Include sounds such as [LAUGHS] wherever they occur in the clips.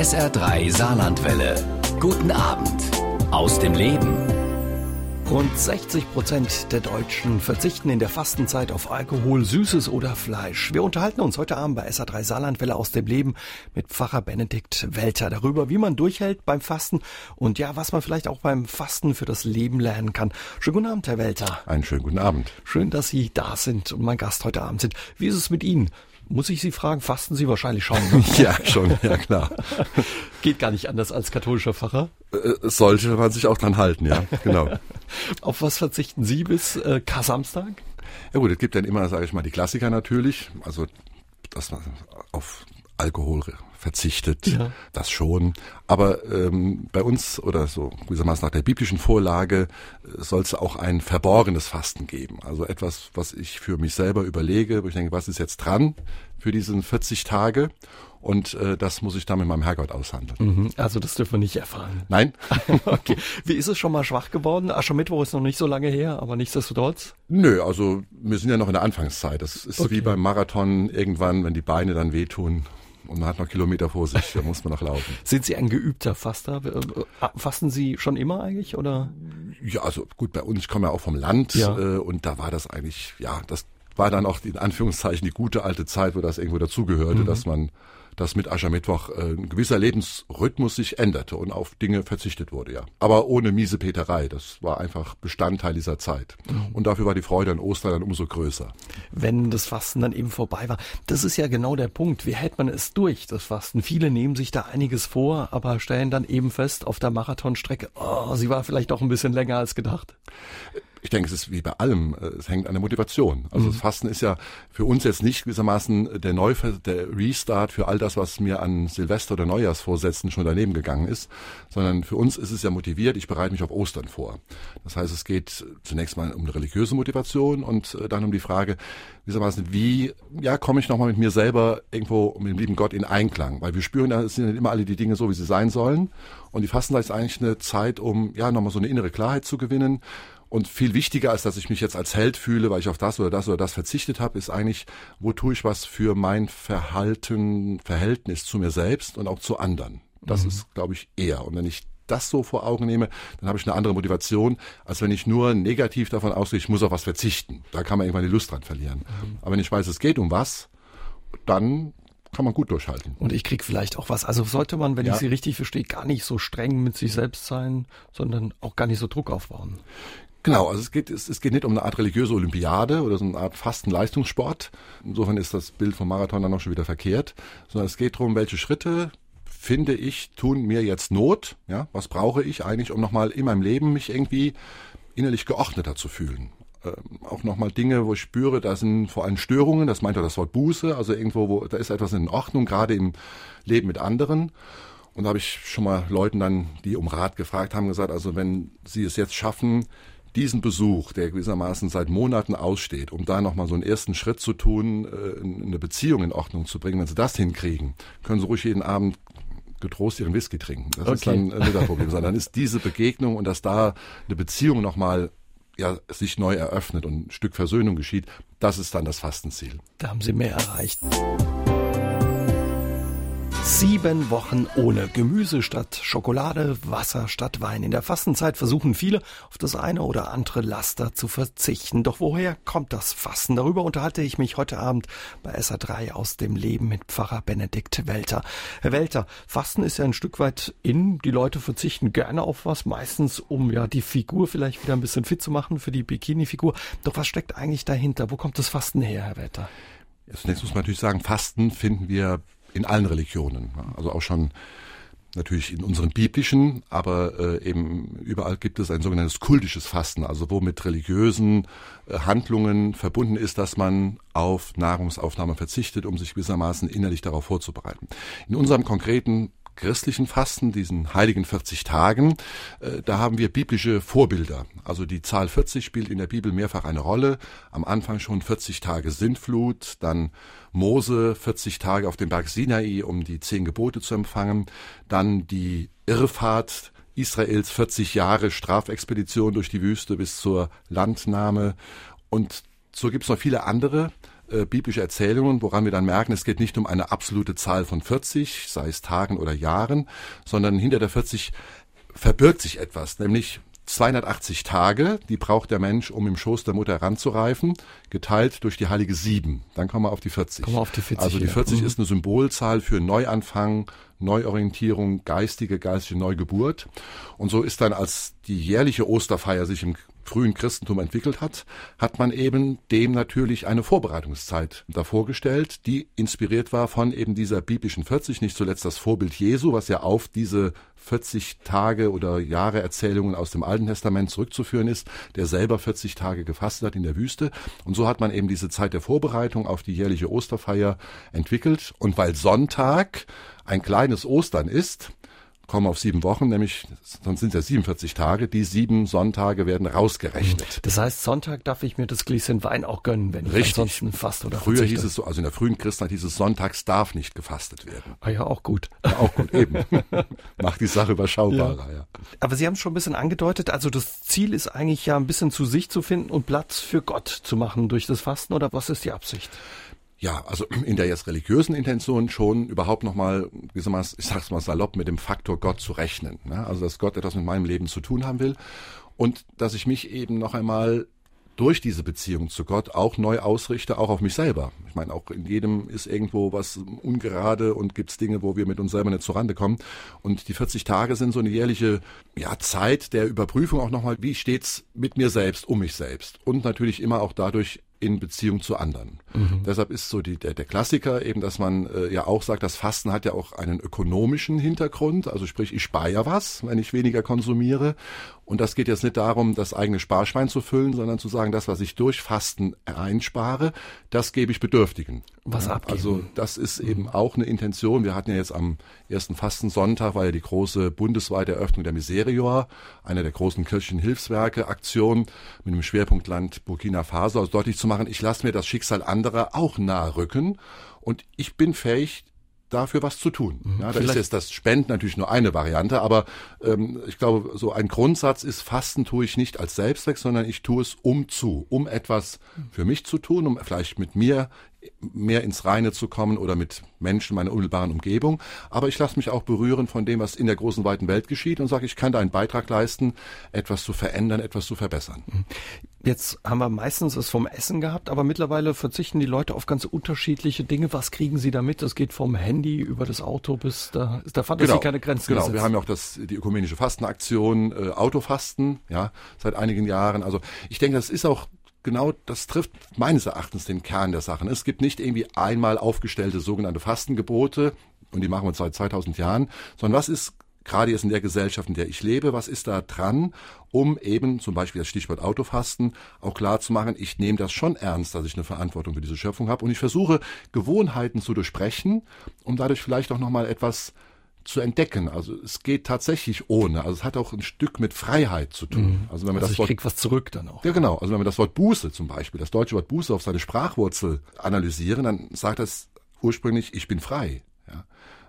SR3 Saarlandwelle. Guten Abend aus dem Leben. Rund 60 Prozent der Deutschen verzichten in der Fastenzeit auf Alkohol, Süßes oder Fleisch. Wir unterhalten uns heute Abend bei SA3 Saarlandwelle aus dem Leben mit Pfarrer Benedikt Welter darüber, wie man durchhält beim Fasten und ja, was man vielleicht auch beim Fasten für das Leben lernen kann. Schönen guten Abend, Herr Welter. Einen schönen guten Abend. Schön, dass Sie da sind und mein Gast heute Abend sind. Wie ist es mit Ihnen? Muss ich Sie fragen, fasten Sie wahrscheinlich schon? [LAUGHS] Ne? ja, schon, ja klar. [LAUGHS] Geht gar nicht anders als katholischer Pfarrer? Äh, sollte man sich auch dran halten, ja, genau. [LAUGHS] Auf was verzichten Sie bis äh, Kar-Samstag? Ja gut, es gibt dann immer, sage ich mal, die Klassiker natürlich. Also dass man auf Alkohol verzichtet, ja. das schon. Aber ähm, bei uns oder so gewissermaßen nach der biblischen Vorlage äh, soll es auch ein verborgenes Fasten geben. Also etwas, was ich für mich selber überlege, wo ich denke, was ist jetzt dran für diesen 40 Tage? Und äh, das muss ich dann mit meinem Herrgott aushandeln. Mhm, also das dürfen wir nicht erfahren. Nein. [LAUGHS] okay. Wie ist es schon mal schwach geworden? Aschermittwoch ist noch nicht so lange her, aber nichtsdestotrotz? Nö, also wir sind ja noch in der Anfangszeit. Das ist okay. wie beim Marathon irgendwann, wenn die Beine dann wehtun, und man hat noch Kilometer vor sich, da muss man noch laufen. [LAUGHS] Sind Sie ein geübter Faster? Äh, fasten Sie schon immer eigentlich oder? Ja, also gut, bei uns, ich komme ja auch vom Land ja. äh, und da war das eigentlich, ja, das war dann auch in Anführungszeichen die gute alte Zeit, wo das irgendwo dazugehörte, mhm. dass man dass mit Aschermittwoch äh, ein gewisser Lebensrhythmus sich änderte und auf Dinge verzichtet wurde, ja. Aber ohne miese Peterei. Das war einfach Bestandteil dieser Zeit. Mhm. Und dafür war die Freude an Ostern dann umso größer. Wenn das Fasten dann eben vorbei war. Das ist ja genau der Punkt. Wie hält man es durch, das Fasten? Viele nehmen sich da einiges vor, aber stellen dann eben fest auf der Marathonstrecke, oh, sie war vielleicht doch ein bisschen länger als gedacht ich denke, es ist wie bei allem, äh, es hängt an der Motivation. Also mhm. das Fasten ist ja für uns jetzt nicht gewissermaßen der Neu der Restart für all das, was mir an Silvester- oder Neujahrsvorsätzen schon daneben gegangen ist, sondern für uns ist es ja motiviert, ich bereite mich auf Ostern vor. Das heißt, es geht zunächst mal um eine religiöse Motivation und äh, dann um die Frage, gewissermaßen, wie ja, komme ich nochmal mit mir selber irgendwo mit dem lieben Gott in Einklang? Weil wir spüren, da sind nicht immer alle die Dinge so, wie sie sein sollen. Und die Fastenzeit ist eigentlich eine Zeit, um ja nochmal so eine innere Klarheit zu gewinnen und viel wichtiger, als dass ich mich jetzt als Held fühle, weil ich auf das oder das oder das verzichtet habe, ist eigentlich, wo tue ich was für mein Verhalten, Verhältnis zu mir selbst und auch zu anderen. Das mhm. ist, glaube ich, eher. Und wenn ich das so vor Augen nehme, dann habe ich eine andere Motivation, als wenn ich nur negativ davon ausgehe, ich muss auf was verzichten. Da kann man irgendwann die Lust dran verlieren. Mhm. Aber wenn ich weiß, es geht um was, dann kann man gut durchhalten. Und ich krieg vielleicht auch was. Also sollte man, wenn ja. ich Sie richtig verstehe, gar nicht so streng mit sich selbst sein, sondern auch gar nicht so Druck aufbauen. Genau, also es geht, es, es geht nicht um eine Art religiöse Olympiade oder so eine Art Fastenleistungssport. Insofern ist das Bild vom Marathon dann noch schon wieder verkehrt, sondern es geht darum, welche Schritte finde ich, tun mir jetzt Not, ja, was brauche ich eigentlich, um nochmal in meinem Leben mich irgendwie innerlich geordneter zu fühlen. Ähm, auch nochmal Dinge, wo ich spüre, da sind vor allem Störungen, das meint ja das Wort Buße, also irgendwo, wo da ist etwas in Ordnung, gerade im Leben mit anderen. Und da habe ich schon mal Leuten dann, die um Rat gefragt haben, gesagt, also wenn sie es jetzt schaffen, diesen Besuch, der gewissermaßen seit Monaten aussteht, um da nochmal so einen ersten Schritt zu tun, äh, eine Beziehung in Ordnung zu bringen, wenn sie das hinkriegen, können sie ruhig jeden Abend getrost ihren Whisky trinken. Das okay. ist dann nicht das Problem. Sondern dann ist diese Begegnung und dass da eine Beziehung nochmal ja, sich neu eröffnet und ein Stück Versöhnung geschieht, das ist dann das Fastenziel. Da haben Sie mehr erreicht. Sieben Wochen ohne Gemüse statt Schokolade, Wasser statt Wein. In der Fastenzeit versuchen viele, auf das eine oder andere Laster zu verzichten. Doch woher kommt das Fasten? Darüber unterhalte ich mich heute Abend bei SA3 aus dem Leben mit Pfarrer Benedikt Welter. Herr Welter, Fasten ist ja ein Stück weit in. Die Leute verzichten gerne auf was, meistens um ja die Figur vielleicht wieder ein bisschen fit zu machen für die Bikini-Figur. Doch was steckt eigentlich dahinter? Wo kommt das Fasten her, Herr Welter? Zunächst muss man natürlich sagen, Fasten finden wir in allen Religionen. Also auch schon natürlich in unseren biblischen, aber äh, eben überall gibt es ein sogenanntes kultisches Fasten, also wo mit religiösen äh, Handlungen verbunden ist, dass man auf Nahrungsaufnahme verzichtet, um sich gewissermaßen innerlich darauf vorzubereiten. In unserem konkreten christlichen Fasten, diesen heiligen 40 Tagen, äh, da haben wir biblische Vorbilder. Also die Zahl 40 spielt in der Bibel mehrfach eine Rolle. Am Anfang schon 40 Tage Sintflut, dann Mose 40 Tage auf dem Berg Sinai, um die zehn Gebote zu empfangen, dann die Irrfahrt Israels 40 Jahre Strafexpedition durch die Wüste bis zur Landnahme und so gibt es noch viele andere äh, biblische Erzählungen, woran wir dann merken, es geht nicht um eine absolute Zahl von 40, sei es Tagen oder Jahren, sondern hinter der 40 verbirgt sich etwas, nämlich 280 Tage, die braucht der Mensch, um im Schoß der Mutter heranzureifen, geteilt durch die heilige Sieben. Dann kommen wir auf die 40. Kommen wir auf die 40 also die 40 mhm. ist eine Symbolzahl für Neuanfang, Neuorientierung, geistige, geistige Neugeburt. Und so ist dann, als die jährliche Osterfeier sich im frühen Christentum entwickelt hat, hat man eben dem natürlich eine Vorbereitungszeit davor gestellt, die inspiriert war von eben dieser biblischen 40, nicht zuletzt das Vorbild Jesu, was ja auf diese 40 Tage oder Jahre Erzählungen aus dem Alten Testament zurückzuführen ist, der selber 40 Tage gefastet hat in der Wüste. Und so hat man eben diese Zeit der Vorbereitung auf die jährliche Osterfeier entwickelt. Und weil Sonntag ein kleines Ostern ist, kommen auf sieben Wochen, nämlich sonst sind es ja 47 Tage. Die sieben Sonntage werden rausgerechnet. Das heißt, Sonntag darf ich mir das Gläschen Wein auch gönnen, wenn ich Richtig. ansonsten fast oder Früher verzichte. hieß es so, also in der frühen Christenheit hieß es, sonntags darf nicht gefastet werden. Ah ja, auch gut. Ja, auch gut, eben. [LAUGHS] Macht die Sache überschaubarer, ja. ja. Aber Sie haben es schon ein bisschen angedeutet, also das Ziel ist eigentlich ja ein bisschen zu sich zu finden und Platz für Gott zu machen durch das Fasten oder was ist die Absicht? Ja, also [CLEARS THROAT] in der jetzt religiösen Intention schon überhaupt nochmal, ich sag's mal salopp, mit dem Faktor Gott zu rechnen. Ne? Also dass Gott etwas mit meinem Leben zu tun haben will und dass ich mich eben noch einmal durch diese Beziehung zu Gott auch neu ausrichte, auch auf mich selber. Ich meine, auch in jedem ist irgendwo was ungerade und gibt's Dinge, wo wir mit uns selber nicht zurande kommen. Und die 40 Tage sind so eine jährliche ja, Zeit der Überprüfung auch nochmal, wie steht's mit mir selbst, um mich selbst. Und natürlich immer auch dadurch in Beziehung zu anderen. Mhm. Deshalb ist so die, der, der Klassiker eben, dass man äh, ja auch sagt, das Fasten hat ja auch einen ökonomischen Hintergrund. Also sprich, ich spare ja was, wenn ich weniger konsumiere. Und das geht jetzt nicht darum, das eigene Sparschwein zu füllen, sondern zu sagen, das, was ich durch Fasten einspare, das gebe ich Bedürftigen. Was abgeben. Also das ist eben auch eine Intention. Wir hatten ja jetzt am ersten Fastensonntag, war ja die große bundesweite Eröffnung der Miserior, einer der großen kirchlichen Hilfswerke, Aktion mit dem Schwerpunktland Burkina Faso, also deutlich zu machen, ich lasse mir das Schicksal anderer auch nahe rücken und ich bin fähig, dafür was zu tun. Mhm. Ja, da ist jetzt das Spenden natürlich nur eine Variante, aber ähm, ich glaube, so ein Grundsatz ist, Fasten tue ich nicht als Selbstzweck, sondern ich tue es um zu, um etwas für mich zu tun, um vielleicht mit mir mehr ins Reine zu kommen oder mit Menschen meiner unmittelbaren Umgebung. Aber ich lasse mich auch berühren von dem, was in der großen, weiten Welt geschieht und sage, ich kann da einen Beitrag leisten, etwas zu verändern, etwas zu verbessern. Mhm. Jetzt haben wir meistens es vom Essen gehabt, aber mittlerweile verzichten die Leute auf ganz unterschiedliche Dinge. Was kriegen sie damit? Das geht vom Handy über das Auto bis da ist der Fantasie genau, keine Grenzen. Genau, gesetzt. wir haben ja auch das, die ökumenische Fastenaktion, äh, Autofasten, ja, seit einigen Jahren. Also ich denke, das ist auch genau das trifft meines Erachtens den Kern der Sachen. Es gibt nicht irgendwie einmal aufgestellte sogenannte Fastengebote und die machen wir seit 2000 Jahren, sondern was ist gerade jetzt in der Gesellschaft, in der ich lebe, was ist da dran, um eben zum Beispiel das Stichwort Autofasten auch klar zu machen, ich nehme das schon ernst, dass ich eine Verantwortung für diese Schöpfung habe und ich versuche Gewohnheiten zu durchbrechen, um dadurch vielleicht auch nochmal etwas zu entdecken. Also es geht tatsächlich ohne. Also es hat auch ein Stück mit Freiheit zu tun. Mhm. Also wenn man also das ich Wort, krieg was zurück dann auch. Ja genau. Also wenn wir das Wort Buße zum Beispiel, das deutsche Wort Buße auf seine Sprachwurzel analysieren, dann sagt das ursprünglich, ich bin frei. Ja?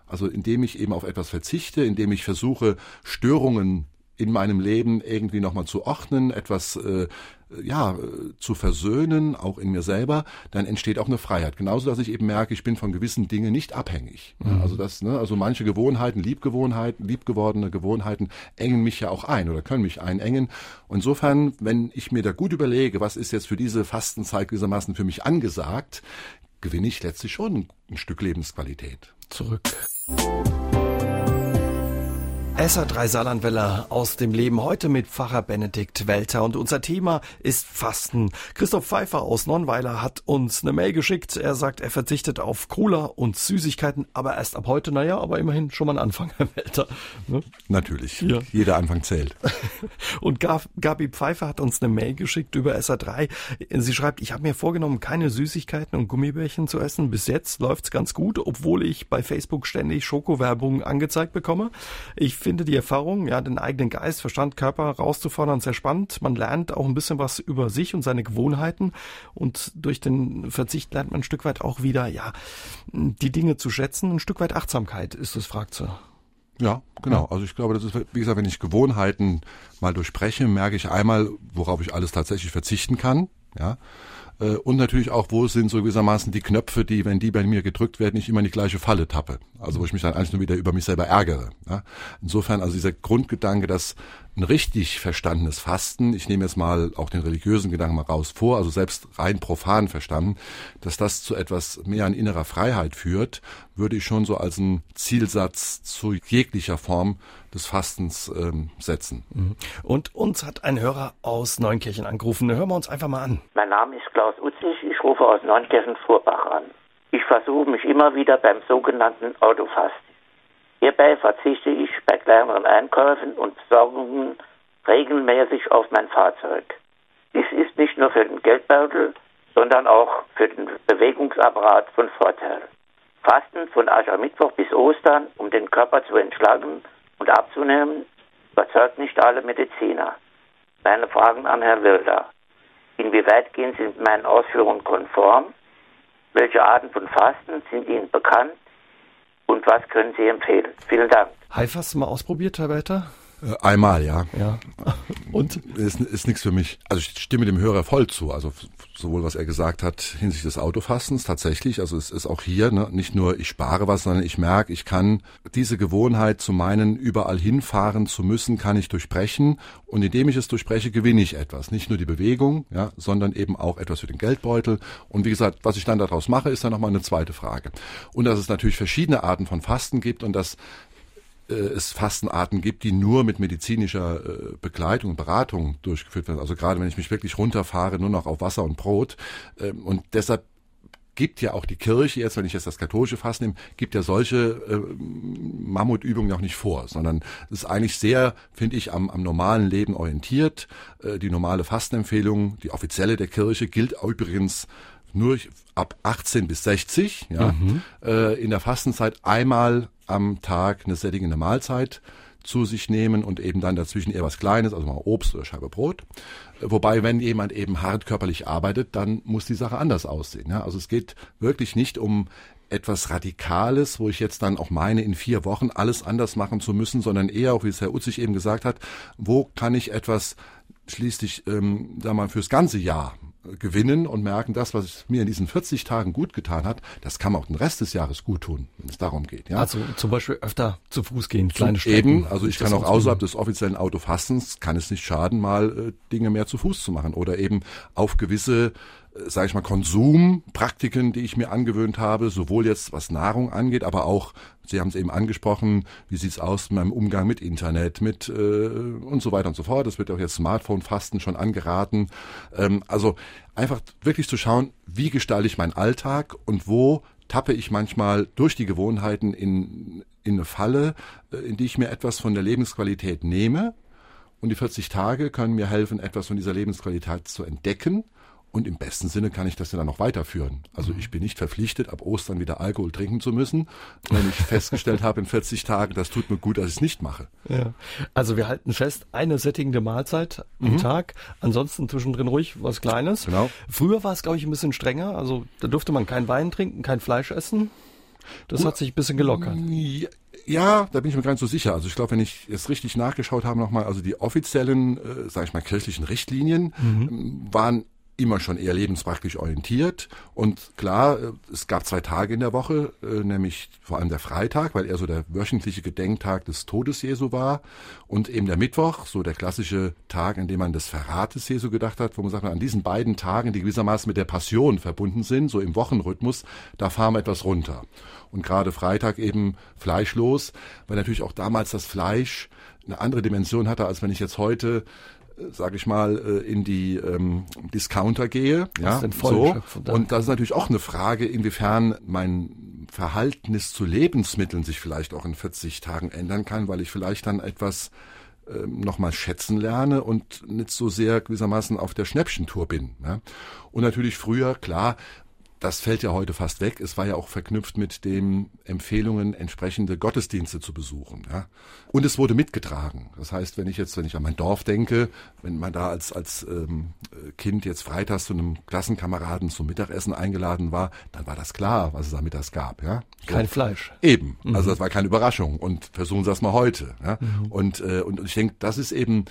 Also indem ich eben auf etwas verzichte, indem ich versuche, Störungen in meinem Leben irgendwie nochmal zu ordnen, etwas äh, ja zu versöhnen, auch in mir selber, dann entsteht auch eine Freiheit. Genauso, dass ich eben merke, ich bin von gewissen Dingen nicht abhängig. Mhm. Also das, ne, also manche Gewohnheiten, Liebgewohnheiten, liebgewordene Gewohnheiten engen mich ja auch ein oder können mich einengen. insofern, wenn ich mir da gut überlege, was ist jetzt für diese Fastenzeit gewissermaßen für mich angesagt, gewinne ich letztlich schon ein Stück Lebensqualität. Zurück. SA3 Saarlandwelle aus dem Leben heute mit Pfarrer Benedikt Welter und unser Thema ist Fasten. Christoph Pfeiffer aus Nonnweiler hat uns eine Mail geschickt. Er sagt, er verzichtet auf Cola und Süßigkeiten, aber erst ab heute, naja, aber immerhin schon mal ein Anfang, [LAUGHS] Herr Welter. Ne? Natürlich, ja. jeder Anfang zählt. [LAUGHS] und Gabi Pfeiffer hat uns eine Mail geschickt über SA3. Sie schreibt, ich habe mir vorgenommen, keine Süßigkeiten und Gummibärchen zu essen. Bis jetzt läuft's ganz gut, obwohl ich bei Facebook ständig Schokowerbung angezeigt bekomme. Ich finde finde die Erfahrung, ja, den eigenen Geist, Verstand, Körper rauszufordern sehr spannend. Man lernt auch ein bisschen was über sich und seine Gewohnheiten und durch den Verzicht lernt man ein Stück weit auch wieder, ja, die Dinge zu schätzen. Ein Stück weit Achtsamkeit ist es, fragt sie. Ja, genau. Also ich glaube, das ist, wie gesagt, wenn ich Gewohnheiten mal durchspreche, merke ich einmal, worauf ich alles tatsächlich verzichten kann. Ja, Äh, und natürlich auch, wo sind so gewissermaßen die Knöpfe, die, wenn die bei mir gedrückt werden, ich immer in die gleiche Falle tappe. Also wo ich mich dann eigentlich nur wieder über mich selber ärgere. Ja? Insofern also dieser Grundgedanke, dass ein richtig verstandenes Fasten, ich nehme jetzt mal auch den religiösen Gedanken mal raus vor, also selbst rein profan verstanden, dass das zu etwas mehr an innerer Freiheit führt, würde ich schon so als einen Zielsatz zu jeglicher Form des Fastens ähm, setzen. Mhm. Und uns hat ein Hörer aus Neunkirchen angerufen. Hören wir uns einfach mal an. Mein Name ist Klaus Utzig, ich rufe aus Neunkirchen-Vorbach an. Ich versuche mich immer wieder beim sogenannten Autofasten. Hierbei verzichte ich bei kleineren Einkäufen und Besorgungen regelmäßig auf mein Fahrzeug. Dies ist nicht nur für den Geldbeutel, sondern auch für den Bewegungsapparat von Vorteil. Fasten von Aschermittwoch bis Ostern, um den Körper zu entschlacken und abzunehmen, überzeugt nicht alle Mediziner. Meine Fragen an Herrn Wilder. Inwieweit gehen Sie mit meinen Ausführungen konform? Welche Arten von Fasten sind Ihnen bekannt? Und was können Sie empfehlen? Vielen Dank. Haif hast du mal ausprobiert, Herr Wetter? Äh, einmal, ja. Ja. [LAUGHS] Und? Ist, ist nichts für mich. Also ich stimme dem Hörer voll zu. Also sowohl was er gesagt hat hinsichtlich des Autofastens tatsächlich. Also es ist auch hier ne, nicht nur ich spare was, sondern ich merke, ich kann diese Gewohnheit zu meinen, überall hinfahren zu müssen, kann ich durchbrechen. Und indem ich es durchbreche, gewinne ich etwas. Nicht nur die Bewegung, ja, sondern eben auch etwas für den Geldbeutel. Und wie gesagt, was ich dann daraus mache, ist dann nochmal eine zweite Frage. Und dass es natürlich verschiedene Arten von Fasten gibt und dass es Fastenarten gibt, die nur mit medizinischer äh, Begleitung und Beratung durchgeführt werden. Also gerade wenn ich mich wirklich runterfahre, nur noch auf Wasser und Brot. Ähm, und deshalb gibt ja auch die Kirche, jetzt wenn ich jetzt das katholische Fasten nehme, gibt ja solche äh, Mammutübungen noch nicht vor, sondern es ist eigentlich sehr, finde ich, am, am normalen Leben orientiert. Äh, die normale Fastenempfehlung, die offizielle der Kirche, gilt übrigens nur ab 18 bis 60, ja, mhm. äh, in der Fastenzeit einmal am Tag eine sättigende Mahlzeit zu sich nehmen und eben dann dazwischen eher was Kleines, also mal Obst oder Scheibe Brot. Wobei, wenn jemand eben hart körperlich arbeitet, dann muss die Sache anders aussehen. Ja? Also es geht wirklich nicht um etwas Radikales, wo ich jetzt dann auch meine, in vier Wochen alles anders machen zu müssen, sondern eher, auch wie es Herr Utzig eben gesagt hat, wo kann ich etwas schließlich, ähm, sag mal, fürs ganze Jahr gewinnen und merken, das, was mir in diesen 40 Tagen gut getan hat, das kann man auch den Rest des Jahres gut tun, wenn es darum geht. Ja? Also zum Beispiel öfter zu Fuß gehen, kleine Strecken. Eben, also ich kann auch außerhalb des offiziellen Autofastens, kann es nicht schaden, mal äh, Dinge mehr zu Fuß zu machen oder eben auf gewisse sage ich mal, Konsumpraktiken, die ich mir angewöhnt habe, sowohl jetzt was Nahrung angeht, aber auch, Sie haben es eben angesprochen, wie sieht's aus mit meinem Umgang mit Internet, mit äh, und so weiter und so fort. Das wird auch jetzt Smartphone-Fasten schon angeraten. Ähm, also einfach wirklich zu schauen, wie gestalte ich meinen Alltag und wo tappe ich manchmal durch die Gewohnheiten in, in eine Falle, äh, in die ich mir etwas von der Lebensqualität nehme. Und die 40 Tage können mir helfen, etwas von dieser Lebensqualität zu entdecken und im besten Sinne kann ich das ja dann noch weiterführen. Also ich bin nicht verpflichtet, ab Ostern wieder Alkohol trinken zu müssen, wenn ich [LAUGHS] festgestellt habe in 40 Tagen, das tut mir gut, dass ich es nicht mache. Ja. Also wir halten fest, eine sättigende Mahlzeit am mhm. Tag, ansonsten zwischendrin ruhig was Kleines. Genau. Früher war es, glaube ich, ein bisschen strenger. Also da durfte man kein Wein trinken, kein Fleisch essen. Das hat sich ein bisschen gelockert. Ja, da bin ich mir gar nicht so sicher. Also ich glaube, wenn ich jetzt richtig nachgeschaut habe nochmal, also die offiziellen, äh, sage ich mal, kirchlichen Richtlinien mhm. Ähm, waren immer schon eher lebenspraktisch orientiert. Und klar, äh, es gab zwei Tage in der Woche, äh, nämlich vor allem der Freitag, weil er so der wöchentliche Gedenktag des Todes Jesu war. Und eben der Mittwoch, so der klassische Tag, in dem man des Verrates Jesu gedacht hat, wo man sagt, an diesen beiden Tagen, die gewissermaßen mit der Passion verbunden sind, so im Wochenrhythmus, da fahren wir etwas runter. Und gerade Freitag eben fleischlos, weil natürlich auch damals das Fleisch eine andere Dimension hatte, als wenn ich jetzt heute sage ich mal, äh, in die ähm, Discounter gehe. Ja, so. Und das ist natürlich auch eine Frage, inwiefern mein Verhältnis zu Lebensmitteln sich vielleicht auch in 40 Tagen ändern kann, weil ich vielleicht dann etwas ähm, nochmal schätzen lerne und nicht so sehr gewissermaßen auf der Schnäppchentour bin. Ja. Und natürlich früher, klar, das fällt ja heute fast weg. Es war ja auch verknüpft mit den Empfehlungen, entsprechende Gottesdienste zu besuchen. Ja. Und es wurde mitgetragen. Das heißt, wenn ich jetzt, wenn ich an mein Dorf denke, wenn man da als, als ähm, Kind jetzt freitags zu einem Klassenkameraden zum Mittagessen eingeladen war, dann war das klar, was es da mittags gab. Ja. So. Kein Fleisch. Eben. Mhm. Also das war keine Überraschung. Und versuchen Sie das mal heute. Ja. Mhm. Und, äh, und ich denke, das ist eben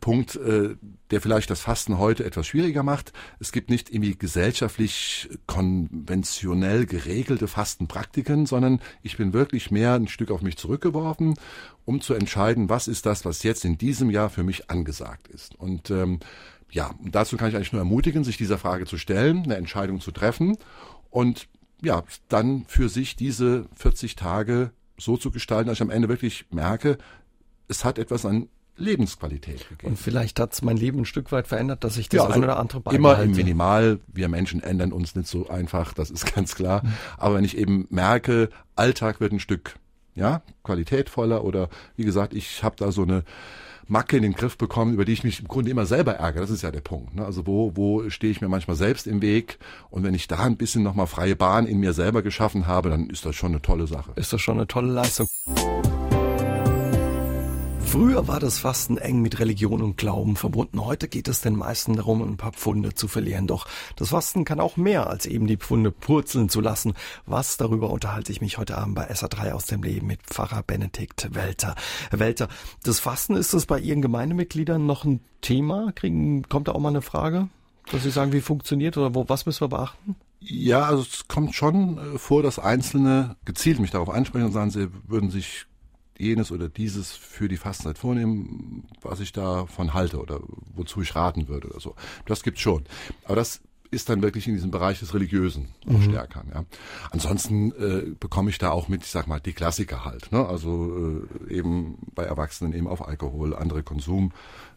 Punkt, äh, der vielleicht das Fasten heute etwas schwieriger macht. Es gibt nicht irgendwie gesellschaftlich konventionell geregelte Fastenpraktiken, sondern ich bin wirklich mehr ein Stück auf mich zurückgeworfen, um zu entscheiden, was ist das, was jetzt in diesem Jahr für mich angesagt ist. Und ähm, ja, dazu kann ich eigentlich nur ermutigen, sich dieser Frage zu stellen, eine Entscheidung zu treffen und ja, dann für sich diese 40 Tage so zu gestalten, dass ich am Ende wirklich merke, es hat etwas an Lebensqualität gegeben. Und vielleicht hat es mein Leben ein Stück weit verändert, dass ich das ja, also ein oder andere beibehalte. Immer im Minimal. Wir Menschen ändern uns nicht so einfach, das ist [LAUGHS] ganz klar. Aber wenn ich eben merke, Alltag wird ein Stück ja qualitätvoller oder wie gesagt, ich habe da so eine Macke in den Griff bekommen, über die ich mich im Grunde immer selber ärgere. Das ist ja der Punkt. Ne? Also wo, wo stehe ich mir manchmal selbst im Weg? Und wenn ich da ein bisschen nochmal freie Bahn in mir selber geschaffen habe, dann ist das schon eine tolle Sache. Ist das schon eine tolle Leistung. Früher war das Fasten eng mit Religion und Glauben verbunden. Heute geht es den meisten darum, ein paar Pfunde zu verlieren. Doch das Fasten kann auch mehr als eben die Pfunde purzeln zu lassen. Was darüber unterhalte ich mich heute Abend bei SA3 aus dem Leben mit Pfarrer Benedikt Welter. Welter, das Fasten ist das bei Ihren Gemeindemitgliedern noch ein Thema? Kriegen, kommt da auch mal eine Frage? Dass Sie sagen, wie funktioniert oder wo, was müssen wir beachten? Ja, also es kommt schon äh, vor, dass Einzelne gezielt mich darauf ansprechen und sagen, sie würden sich jenes oder dieses für die Fastenzeit vornehmen, was ich davon halte oder wozu ich raten würde oder so. Das gibt's schon. Aber das ist dann wirklich in diesem Bereich des Religiösen mhm. stärker. Ja. Ansonsten äh, bekomme ich da auch mit, ich sag mal, die Klassiker halt. Ne? Also äh, eben bei Erwachsenen eben auf Alkohol, andere Konsummittel,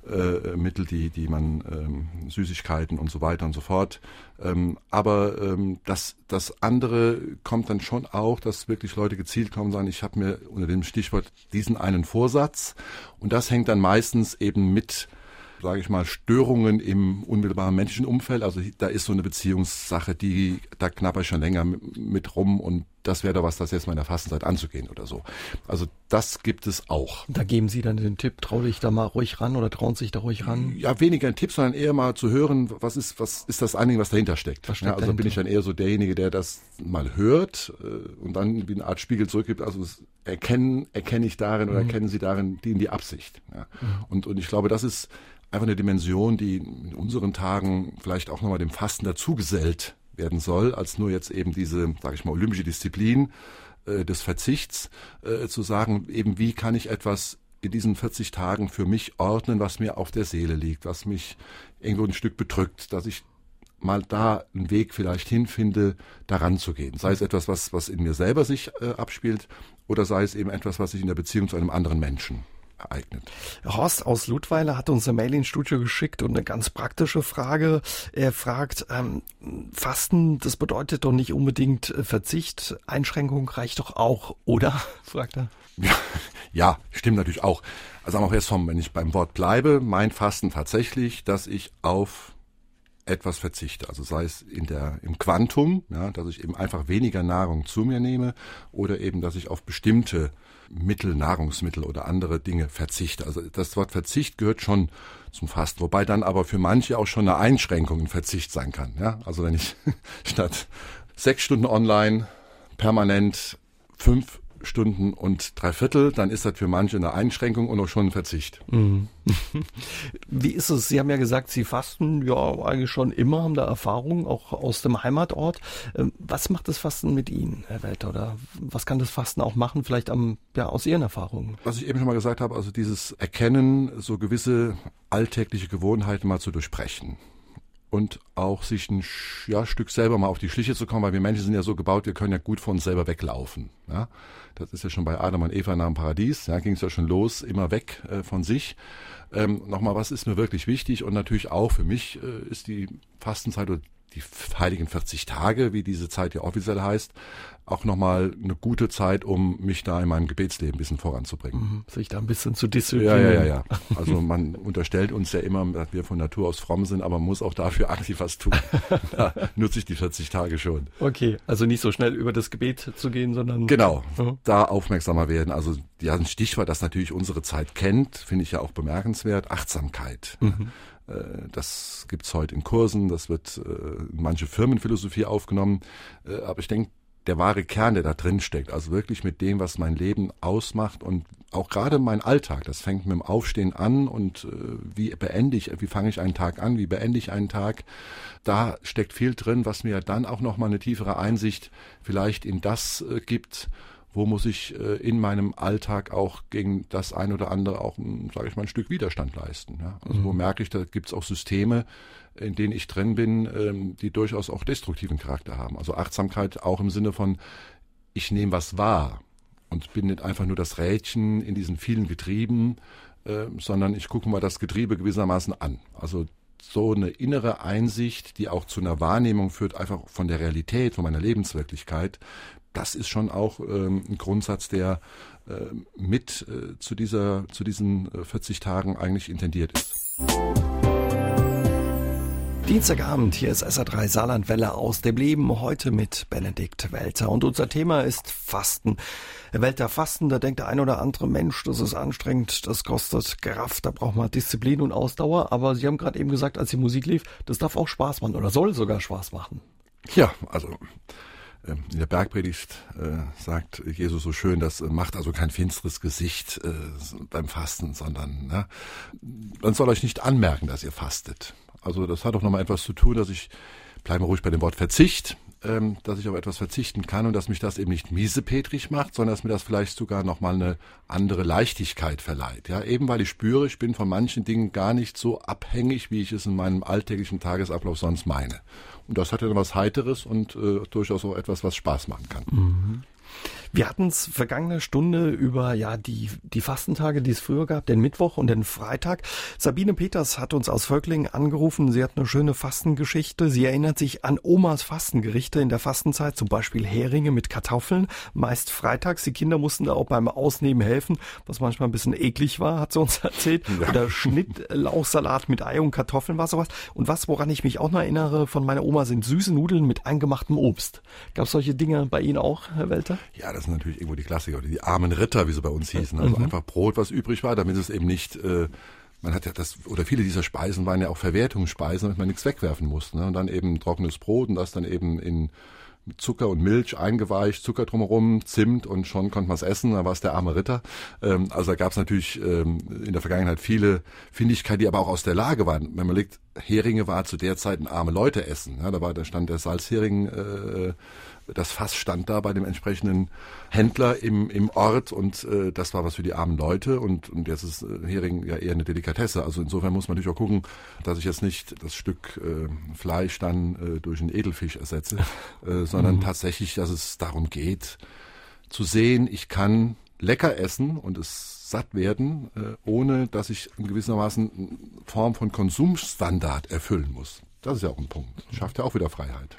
äh, die, die man ähm, Süßigkeiten und so weiter und so fort. Ähm, aber ähm, das, das andere kommt dann schon auch, dass wirklich Leute gezielt kommen und sagen, ich habe mir unter dem Stichwort diesen einen Vorsatz und das hängt dann meistens eben mit sage ich mal, Störungen im unmittelbaren menschlichen Umfeld. Also da ist so eine Beziehungssache, die da knapper ich schon länger mit rum und das wäre da was, das jetzt mal in der Fastenzeit anzugehen oder so. Also das gibt es auch. Da geben Sie dann den Tipp, trau dich da mal ruhig ran oder trauen sich da ruhig ran? Ja, weniger ein Tipp, sondern eher mal zu hören, was ist, was ist das Anliegen, was dahinter steckt. steckt ja, also dahinter? bin ich dann eher so derjenige, der das mal hört äh, und dann wie eine Art Spiegel zurückgibt. Also erkennen, erkenne ich darin oder mhm. erkennen Sie darin die in die Absicht. Ja. Mhm. Und, und ich glaube, das ist einfach eine Dimension, die in unseren Tagen vielleicht auch nochmal dem Fasten dazugesellt werden soll, als nur jetzt eben diese, sage ich mal, olympische Disziplin äh, des Verzichts, äh, zu sagen, eben wie kann ich etwas in diesen 40 Tagen für mich ordnen, was mir auf der Seele liegt, was mich irgendwo ein Stück bedrückt, dass ich mal da einen Weg vielleicht hinfinde, daran zu gehen. Sei es etwas, was, was in mir selber sich äh, abspielt, oder sei es eben etwas, was sich in der Beziehung zu einem anderen Menschen ereignet. Horst aus Ludweiler hat uns eine Mail ins Studio geschickt und eine ganz praktische Frage. Er fragt, ähm, Fasten, das bedeutet doch nicht unbedingt äh, Verzicht. Einschränkung reicht doch auch, oder? [LAUGHS] fragt er. Ja, [LAUGHS] ja, stimmt natürlich auch. Also auch erst vom, wenn ich beim Wort bleibe, mein Fasten tatsächlich, dass ich auf etwas verzichte. Also sei es in der, im Quantum, ja, dass ich eben einfach weniger Nahrung zu mir nehme oder eben, dass ich auf bestimmte Mittel, Nahrungsmittel oder andere Dinge verzichte. Also das Wort Verzicht gehört schon zum Fasten, wobei dann aber für manche auch schon eine Einschränkung ein Verzicht sein kann. Ja, also wenn ich [LAUGHS] statt sechs Stunden online permanent fünf Stunden und drei Viertel, dann ist das für manche eine Einschränkung und auch schon ein Verzicht. Mhm. [LAUGHS] Wie ist es? Sie haben ja gesagt, Sie fasten ja eigentlich schon immer, haben da Erfahrung, auch aus dem Heimatort. Ähm, was macht das Fasten mit Ihnen, Herr Welter? Oder was kann das Fasten auch machen, vielleicht am, ja, aus Ihren Erfahrungen? Was ich eben schon mal gesagt habe, also dieses Erkennen, so gewisse alltägliche Gewohnheiten mal zu durchbrechen und auch sich ein ja, Stück selber mal auf die Schliche zu kommen, weil wir Menschen sind ja so gebaut, wir können ja gut von uns selber weglaufen. Ja? Das ist ja schon bei Adam und Eva nach dem Paradies, ja, ging es ja schon los, immer weg äh, von sich. Ähm, Nochmal, was ist mir wirklich wichtig und natürlich auch für mich äh, ist die Fastenzeit oder die heiligen 40 Tage, wie diese Zeit ja offiziell heißt, auch nochmal eine gute Zeit, um mich da in meinem Gebetsleben ein bisschen voranzubringen. Mhm, sich da ein bisschen zu disziplinieren. Ja, ja, ja, ja. [LAUGHS] Also man unterstellt uns ja immer, dass wir von Natur aus fromm sind, aber man muss auch dafür aktiv was tun. [LAUGHS] da nutze ich die 40 Tage schon. Okay, also nicht so schnell über das Gebet zu gehen, sondern... Genau, mhm. da aufmerksamer werden. Also ja, ein Stichwort, das natürlich unsere Zeit kennt, finde ich ja auch bemerkenswert, Achtsamkeit. Mhm. Äh, das gibt's heute in Kursen, das wird äh, in manche Firmenphilosophie aufgenommen. Äh, aber ich denke, der wahre Kern, der da drin steckt. Also wirklich mit dem, was mein Leben ausmacht und auch gerade mein Alltag. Das fängt mit dem Aufstehen an und wie beende ich, wie fange ich einen Tag an, wie beende ich einen Tag. Da steckt viel drin, was mir dann auch nochmal eine tiefere Einsicht vielleicht in das gibt, wo muss ich äh, in meinem Alltag auch gegen das ein oder andere auch, sage ich mal, ein Stück Widerstand leisten. Ja? Also mhm. wo merke ich, da gibt es auch Systeme, in denen ich drin bin, ähm, die durchaus auch destruktiven Charakter haben. Also Achtsamkeit auch im Sinne von, ich nehme was wahr und bin nicht einfach nur das Rädchen in diesen vielen Getrieben, äh, sondern ich gucke mal das Getriebe gewissermaßen an. Also so eine innere Einsicht, die auch zu einer Wahrnehmung führt, einfach von der Realität, von meiner Lebenswirklichkeit, das ist schon auch ähm, ein Grundsatz, der äh, mit äh, zu dieser, zu diesen 40 äh, Tagen eigentlich intendiert ist. Dienstagabend, hier ist SA3 Saarlandwelle aus dem Leben, heute mit Benedikt Welter. Und unser Thema ist Fasten. Welter, Fasten, da denkt der ein oder andere Mensch, das ist anstrengend, das kostet Kraft, da braucht man Disziplin und Ausdauer. Aber Sie haben gerade eben gesagt, als die Musik lief, das darf auch Spaß machen oder soll sogar Spaß machen. Ja, also in der Bergpredigt äh, sagt Jesus so schön, das macht also kein finsteres Gesicht äh, beim Fasten, sondern ne, man soll euch nicht anmerken, dass ihr fastet. Also das hat auch nochmal etwas zu tun, dass ich, bleibe ruhig bei dem Wort Verzicht, ähm, dass ich auf etwas verzichten kann und dass mich das eben nicht miesepetrig macht, sondern dass mir das vielleicht sogar nochmal eine andere Leichtigkeit verleiht. Ja, eben weil ich spüre, ich bin von manchen Dingen gar nicht so abhängig, wie ich es in meinem alltäglichen Tagesablauf sonst meine. Das hat ja dann was Heiteres und äh, durchaus auch etwas, was Spaß machen kann. Mhm. Wir hatten es vergangene Stunde über ja die, die Fastentage, die es früher gab, den Mittwoch und den Freitag. Sabine Peters hat uns aus Völklingen angerufen. Sie hat eine schöne Fastengeschichte. Sie erinnert sich an Omas Fastengerichte in der Fastenzeit, zum Beispiel Heringe mit Kartoffeln, meist freitags. Die Kinder mussten da auch beim Ausnehmen helfen, was manchmal ein bisschen eklig war, hat sie uns [LAUGHS] erzählt. Ja. Oder Schnittlauchsalat mit Ei und Kartoffeln war sowas. Und was, woran ich mich auch noch erinnere von meiner Oma, sind süße Nudeln mit eingemachtem Obst. Gab es solche Dinge bei Ihnen auch, Herr Welter? Ja, das sind natürlich irgendwo die Klassiker, oder die armen Ritter, wie sie bei uns hießen. Also mhm. einfach Brot, was übrig war, damit es eben nicht, äh, man hat ja das, oder viele dieser Speisen waren ja auch Verwertungsspeisen, damit man nichts wegwerfen musste. Ne? Und dann eben trockenes Brot und das dann eben in Zucker und Milch eingeweicht, Zucker drumherum, Zimt und schon konnte man es essen, da war es der arme Ritter. Ähm, also da gab es natürlich ähm, in der Vergangenheit viele Findigkeiten, die aber auch aus der Lage waren. Wenn man legt, Heringe war zu der Zeit ein arme Leute essen. Ja, da war, da stand der Salzhering äh, das Fass stand da bei dem entsprechenden Händler im, im Ort und äh, das war was für die armen Leute und, und jetzt ist äh, Hering ja eher eine Delikatesse. Also insofern muss man natürlich auch gucken, dass ich jetzt nicht das Stück äh, Fleisch dann äh, durch einen Edelfisch ersetze, [LAUGHS] äh, sondern mhm. tatsächlich, dass es darum geht, zu sehen, ich kann lecker essen und es satt werden, äh, ohne dass ich in gewissermaßen eine Form von Konsumstandard erfüllen muss. Das ist ja auch ein Punkt. Schafft ja auch wieder Freiheit.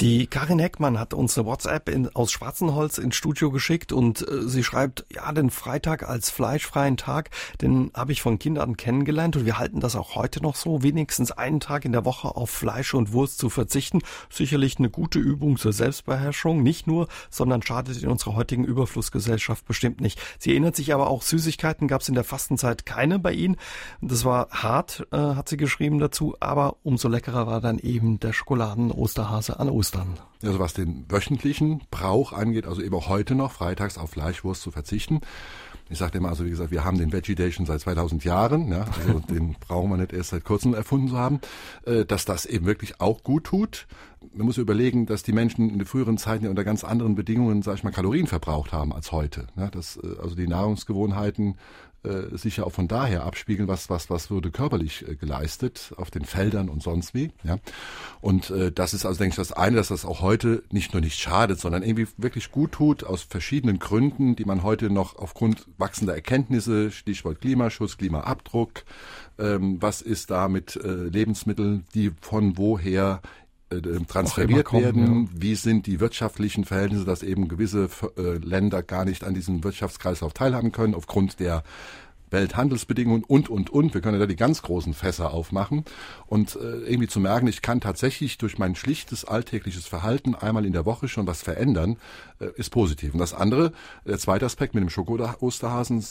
Die Karin Heckmann hat uns eine WhatsApp in, aus Schwarzenholz ins Studio geschickt und äh, sie schreibt, ja, den Freitag als fleischfreien Tag, den habe ich von Kindern kennengelernt und wir halten das auch heute noch so, wenigstens einen Tag in der Woche auf Fleisch und Wurst zu verzichten. Sicherlich eine gute Übung zur Selbstbeherrschung, nicht nur, sondern schadet in unserer heutigen Überflussgesellschaft bestimmt nicht. Sie erinnert sich aber auch, Süßigkeiten gab es in der Fastenzeit keine bei Ihnen. Das war hart, äh, hat sie geschrieben dazu, aber umso leckerer war dann eben der Schokoladen-Osterhase an Ostern. Also was den wöchentlichen Brauch angeht, also eben heute noch freitags auf Fleischwurst zu verzichten. Ich sagte immer, also wie gesagt, wir haben den Veggie schon seit 2000 Jahren, ja, also [LAUGHS] den brauchen wir nicht erst seit kurzem erfunden zu haben, äh, dass das eben wirklich auch gut tut. Man muss überlegen, dass die Menschen in den früheren Zeiten ja unter ganz anderen Bedingungen, sag ich mal, Kalorien verbraucht haben als heute. Ja, dass äh, also die Nahrungsgewohnheiten äh, sich ja auch von daher abspiegeln, was, was, was wurde körperlich äh, geleistet auf den Feldern und sonst wie. Ja. Und äh, das ist also, denke ich, das eine, dass das auch heute nicht nur nicht schadet, sondern irgendwie wirklich gut tut, aus verschiedenen Gründen, die man heute noch aufgrund wachsender Erkenntnisse, Stichwort Klimaschutz, Klimaabdruck, ähm, was ist da mit äh, Lebensmitteln, die von woher transferiert kommen, werden, ja. wie sind die wirtschaftlichen Verhältnisse, dass eben gewisse äh, Länder gar nicht an diesem Wirtschaftskreislauf teilhaben können aufgrund der Welthandelsbedingungen und, und, und. Wir können da die ganz großen Fässer aufmachen und äh, irgendwie zu merken, ich kann tatsächlich durch mein schlichtes alltägliches Verhalten einmal in der Woche schon was verändern, äh, ist positiv. Und das andere, der zweite Aspekt mit dem Schoko-Osterhasen,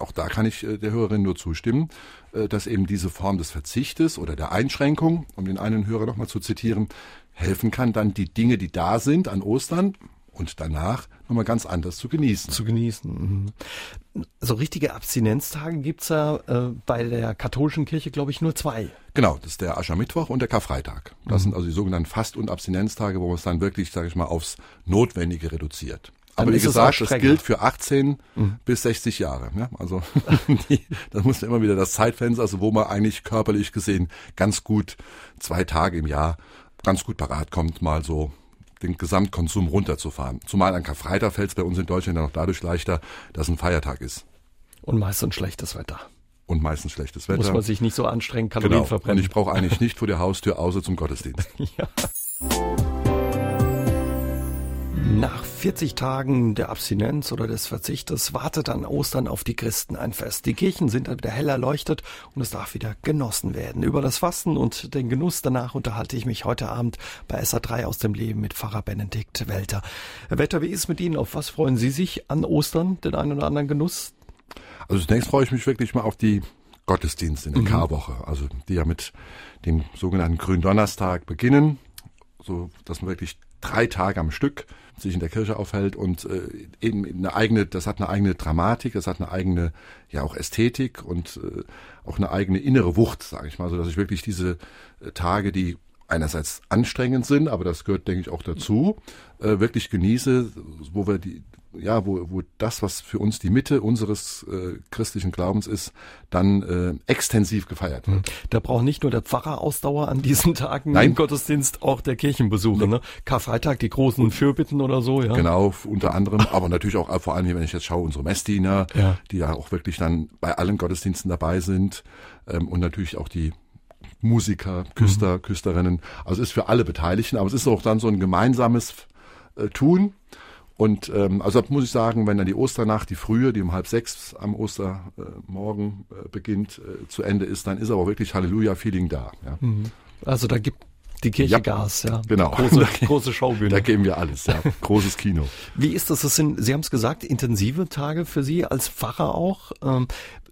auch da kann ich äh, der Hörerin nur zustimmen, äh, dass eben diese Form des Verzichtes oder der Einschränkung, um den einen Hörer nochmal zu zitieren, helfen kann, dann die Dinge, die da sind an Ostern, und danach nochmal ganz anders zu genießen. Zu genießen. Mhm. So richtige Abstinenztage gibt's ja äh, bei der katholischen Kirche, glaube ich, nur zwei. Genau, das ist der Aschermittwoch und der Karfreitag. Das mhm. sind also die sogenannten Fast- und Abstinenztage, wo man es dann wirklich, sage ich mal, aufs Notwendige reduziert. Aber wie gesagt, das gilt für 18 mhm. bis 60 Jahre. Ja? Also [LAUGHS] die, da muss man immer wieder das Zeitfenster, also wo man eigentlich körperlich gesehen ganz gut zwei Tage im Jahr ganz gut parat kommt, mal so den Gesamtkonsum runterzufahren. Zumal an Karfreitag fällt es bei uns in Deutschland ja noch dadurch leichter, dass ein Feiertag ist. Und meistens schlechtes Wetter. Und meistens schlechtes Wetter. Muss man sich nicht so anstrengen, Kalorien genau. verbrennen. Und ich brauche eigentlich nicht vor der Haustür außer zum Gottesdienst. [LAUGHS] ja. Nach 40 Tagen der Abstinenz oder des Verzichtes wartet an Ostern auf die Christen ein Fest. Die Kirchen sind dann wieder hell erleuchtet und es darf wieder genossen werden. Über das Fasten und den Genuss danach unterhalte ich mich heute Abend bei SA3 aus dem Leben mit Pfarrer Benedikt Welter. Herr Welter, wie ist es mit Ihnen? Auf was freuen Sie sich an Ostern? Den einen oder anderen Genuss? Also zunächst freue ich mich wirklich mal auf die Gottesdienste in der mhm. Karwoche, also die ja mit dem sogenannten Gründonnerstag beginnen, so dass man wirklich drei Tage am Stück sich in der Kirche aufhält und äh, eben eine eigene, das hat eine eigene Dramatik, das hat eine eigene, ja auch Ästhetik und äh, auch eine eigene innere Wucht, sage ich mal, so dass ich wirklich diese äh, Tage, die einerseits anstrengend sind, aber das gehört, denke ich, auch dazu, äh, wirklich genieße, wo wir die, ja, wo, wo das, was für uns die Mitte unseres äh, christlichen Glaubens ist, dann äh, extensiv gefeiert wird. Mhm. Da braucht nicht nur der Pfarrer Ausdauer an diesen Tagen Nein. im Gottesdienst, auch der Kirchenbesucher. Ne? Karfreitag, die großen Fürbitten oder so, ja. Genau, unter anderem, aber natürlich auch vor allem, wenn ich jetzt schaue, unsere Messdiener, ja. die ja auch wirklich dann bei allen Gottesdiensten dabei sind ähm, und natürlich auch die Musiker, Küster, mhm. Küsterinnen. Also es ist für alle Beteiligten, aber es ist auch dann so ein gemeinsames äh, Tun. Und ähm, also muss ich sagen, wenn dann die Osternacht, die frühe, die um halb sechs am Ostermorgen äh, beginnt, äh, zu Ende ist, dann ist aber wirklich Halleluja-Feeling da. Ja. Mhm. Also da gibt die Kirche ja, Gas, ja. Genau. Große, [LAUGHS] große Schaubühne. Da geben wir alles, ja. Großes Kino. Wie ist das? Das sind, Sie haben es gesagt, intensive Tage für Sie als Pfarrer auch. Ähm,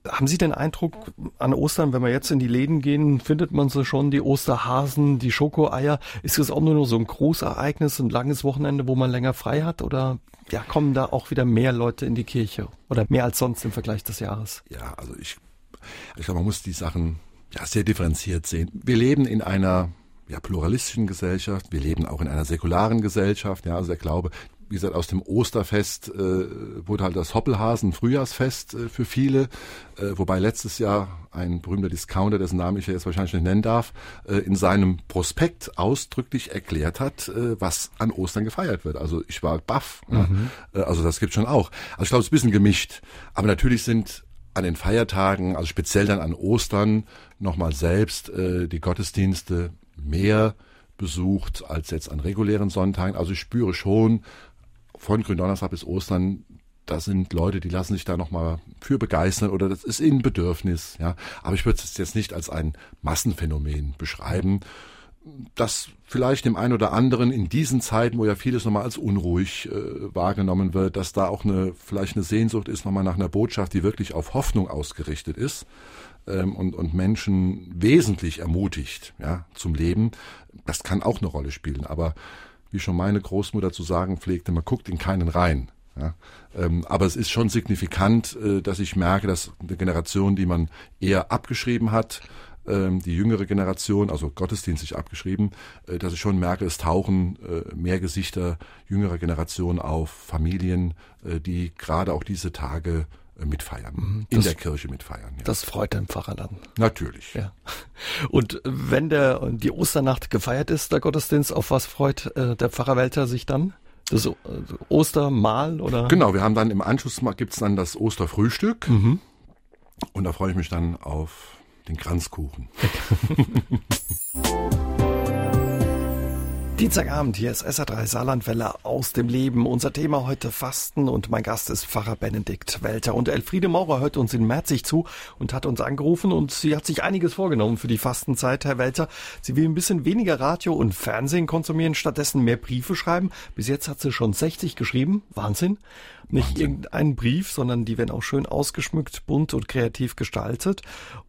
haben Sie den Eindruck, an Ostern, wenn wir jetzt in die Läden gehen, findet man so schon die Osterhasen, die Schokoeier? Ist es auch nur so ein Großereignis, ein langes Wochenende, wo man länger frei hat? Oder ja, kommen da auch wieder mehr Leute in die Kirche? Oder mehr als sonst im Vergleich des Jahres? Ja, also ich, ich glaube, man muss die Sachen ja, sehr differenziert sehen. Wir leben in einer ja, pluralistischen Gesellschaft, wir leben auch in einer säkularen Gesellschaft, ja, also der Glaube, wie gesagt, aus dem Osterfest äh, wurde halt das Hoppelhasen Frühjahrsfest äh, für viele, äh, wobei letztes Jahr ein berühmter Discounter, dessen Namen ich jetzt wahrscheinlich nicht nennen darf, äh, in seinem Prospekt ausdrücklich erklärt hat, äh, was an Ostern gefeiert wird. Also ich war baff. Mhm. Ja. Äh, also das gibt schon auch. Also ich glaube, es ist ein bisschen gemischt. Aber natürlich sind an den Feiertagen, also speziell dann an Ostern, nochmal selbst äh, die Gottesdienste mehr besucht als jetzt an regulären Sonntagen. Also ich spüre schon, von Gründonnerstag bis Ostern, da sind Leute, die lassen sich da nochmal für begeistern oder das ist ihnen Bedürfnis, ja. Aber ich würde es jetzt nicht als ein Massenphänomen beschreiben, das vielleicht dem einen oder anderen in diesen Zeiten, wo ja vieles nochmal als unruhig äh, wahrgenommen wird, dass da auch eine, vielleicht eine Sehnsucht ist nochmal nach einer Botschaft, die wirklich auf Hoffnung ausgerichtet ist ähm, und, und Menschen wesentlich ermutigt, ja, zum Leben. Das kann auch eine Rolle spielen. Aber wie schon meine Großmutter zu sagen pflegte, man guckt in keinen rein. Ja, ähm, aber es ist schon signifikant, äh, dass ich merke, dass eine Generation, die man eher abgeschrieben hat, ähm, die jüngere Generation, also gottesdienstlich abgeschrieben, äh, dass ich schon merke, es tauchen äh, mehr Gesichter jüngerer Generation auf, Familien, äh, die gerade auch diese Tage mitfeiern, mhm. in der Kirche mitfeiern. Ja. Das freut den Pfarrer dann. Natürlich. Ja. Und wenn der die Osternacht gefeiert ist, der Gottesdienst, auf was freut äh, der Pfarrer Welter sich dann? Das äh, Ostermahl oder? Genau, wir haben dann im Anschluss gibt's dann das Osterfrühstück mhm. und da freue ich mich dann auf den Kranzkuchen. [LAUGHS] Dienstagabend, hier ist SA3 Saarlandwelle aus dem Leben. Unser Thema heute Fasten und mein Gast ist Pfarrer Benedikt Welter. Und Elfriede Maurer hört uns in Merzig zu und hat uns angerufen und sie hat sich einiges vorgenommen für die Fastenzeit, Herr Welter. Sie will ein bisschen weniger Radio und Fernsehen konsumieren, stattdessen mehr Briefe schreiben. Bis jetzt hat sie schon 60 geschrieben. Wahnsinn. Nicht Wahnsinn. irgendein Brief, sondern die werden auch schön ausgeschmückt, bunt und kreativ gestaltet.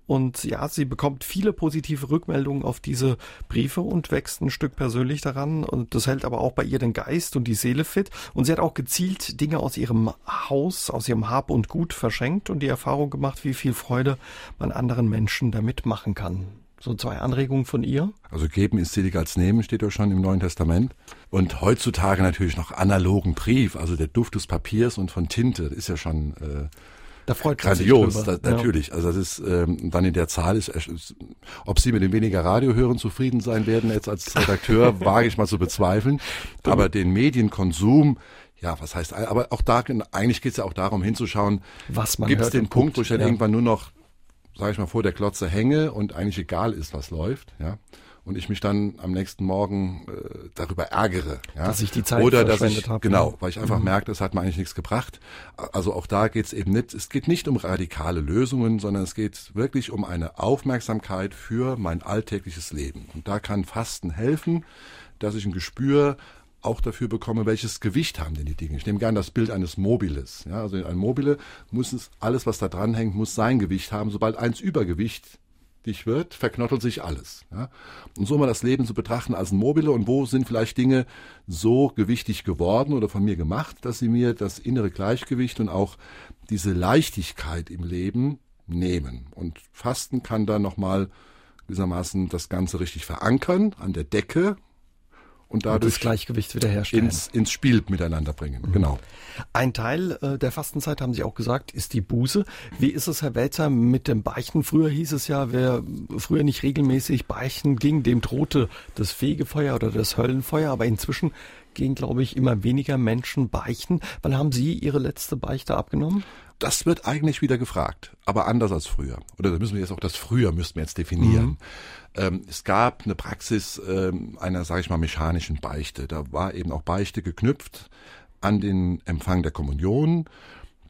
Und ja, sie bekommt viele positive Rückmeldungen auf diese Briefe und wächst ein Stück persönlich daran. Und das hält aber auch bei ihr den Geist und die Seele fit. Und sie hat auch gezielt Dinge aus ihrem Haus, aus ihrem Hab und Gut verschenkt und die Erfahrung gemacht, wie viel Freude man anderen Menschen damit machen kann. So zwei Anregungen von ihr. Also geben ist seliger als nehmen, steht ja schon im Neuen Testament. Und heutzutage natürlich noch analogen Brief, also der Duft des Papiers und von Tinte, ist ja schon äh, da freut grandios, da, natürlich. Ja. Also das ist ähm, dann in der Zahl ist, ob Sie mit dem weniger Radio hören zufrieden sein werden jetzt als Redakteur, [LAUGHS] wage ich mal zu bezweifeln. Aber den Medienkonsum ja, was heißt, aber auch da, eigentlich geht es ja auch darum hinzuschauen, was man gibt es den Punkt, wo ich dann ja. irgendwann nur noch sage ich mal, vor der Klotze hänge und eigentlich egal ist, was läuft, ja. Und ich mich dann am nächsten Morgen äh, darüber ärgere, ja. Dass ich die Zeit Oder dass ich, habe. genau, weil ich einfach mhm. merke, das hat mir eigentlich nichts gebracht. Also auch da geht es eben nicht, es geht nicht um radikale Lösungen, sondern es geht wirklich um eine Aufmerksamkeit für mein alltägliches Leben. Und da kann Fasten helfen, dass ich ein Gespür auch dafür bekomme, welches Gewicht haben denn die Dinge. Ich nehme gerne das Bild eines Mobiles. Ja, also ein Mobile muss es, alles, was da dran hängt, muss sein Gewicht haben. Sobald eins Übergewicht dich wird, verknottelt sich alles. Ja? Und so mal das Leben zu betrachten als ein Mobile und wo sind vielleicht Dinge so gewichtig geworden oder von mir gemacht, dass sie mir das innere Gleichgewicht und auch diese Leichtigkeit im Leben nehmen. Und Fasten kann dann nochmal gewissermaßen das Ganze richtig verankern an der Decke, und dadurch und das Gleichgewicht wiederherstellen. Ins, ins Spiel miteinander bringen. Mhm. Genau. Ein Teil äh, der Fastenzeit, haben Sie auch gesagt, ist die Buße. Wie ist es, Herr Welzer, mit dem Beichten? Früher hieß es ja, wer früher nicht regelmäßig beichten ging, dem drohte das Fegefeuer oder das Höllenfeuer. Aber inzwischen gehen, glaube ich, immer weniger Menschen beichten. Wann haben Sie Ihre letzte Beichte abgenommen? Das wird eigentlich wieder gefragt, aber anders als früher. Oder da müssen wir jetzt auch das früher müssten wir jetzt definieren. Mhm. Ähm, es gab eine Praxis ähm, einer, sage ich mal, mechanischen Beichte. Da war eben auch Beichte geknüpft an den Empfang der Kommunion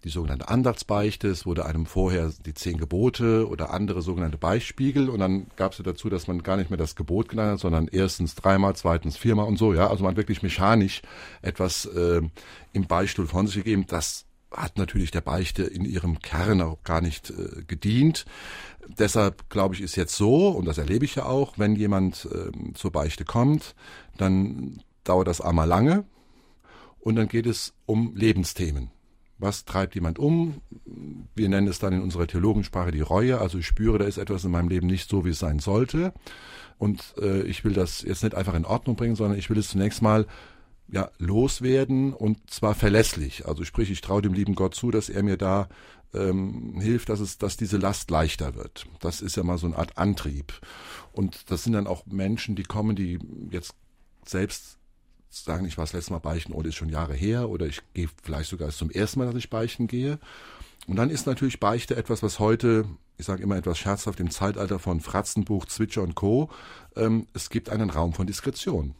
die sogenannte Andachtsbeichte, es wurde einem vorher die zehn Gebote oder andere sogenannte Beichtspiegel und dann gab es ja dazu, dass man gar nicht mehr das Gebot genannt hat, sondern erstens dreimal, zweitens viermal und so, ja, also man wirklich mechanisch etwas äh, im Beichtstuhl von sich gegeben, das hat natürlich der Beichte in ihrem Kern auch gar nicht äh, gedient. Deshalb glaube ich, ist jetzt so, und das erlebe ich ja auch, wenn jemand äh, zur Beichte kommt, dann dauert das einmal lange und dann geht es um Lebensthemen. Was treibt jemand um? Wir nennen es dann in unserer Theologensprache die Reue. Also ich spüre, da ist etwas in meinem Leben nicht so, wie es sein sollte. Und äh, ich will das jetzt nicht einfach in Ordnung bringen, sondern ich will es zunächst mal ja, loswerden und zwar verlässlich. Also sprich, ich traue dem lieben Gott zu, dass er mir da ähm, hilft, dass es, dass diese Last leichter wird. Das ist ja mal so eine Art Antrieb. Und das sind dann auch Menschen, die kommen, die jetzt selbst sagen, ich war das letzte Mal beichten oder ist schon Jahre her oder ich gehe vielleicht sogar zum ersten Mal, dass ich beichten gehe. Und dann ist natürlich Beichte etwas, was heute, ich sage immer etwas scherzhaft, im Zeitalter von Fratzenbuch, Zwitscher und Co., ähm, es gibt einen Raum von Diskretion.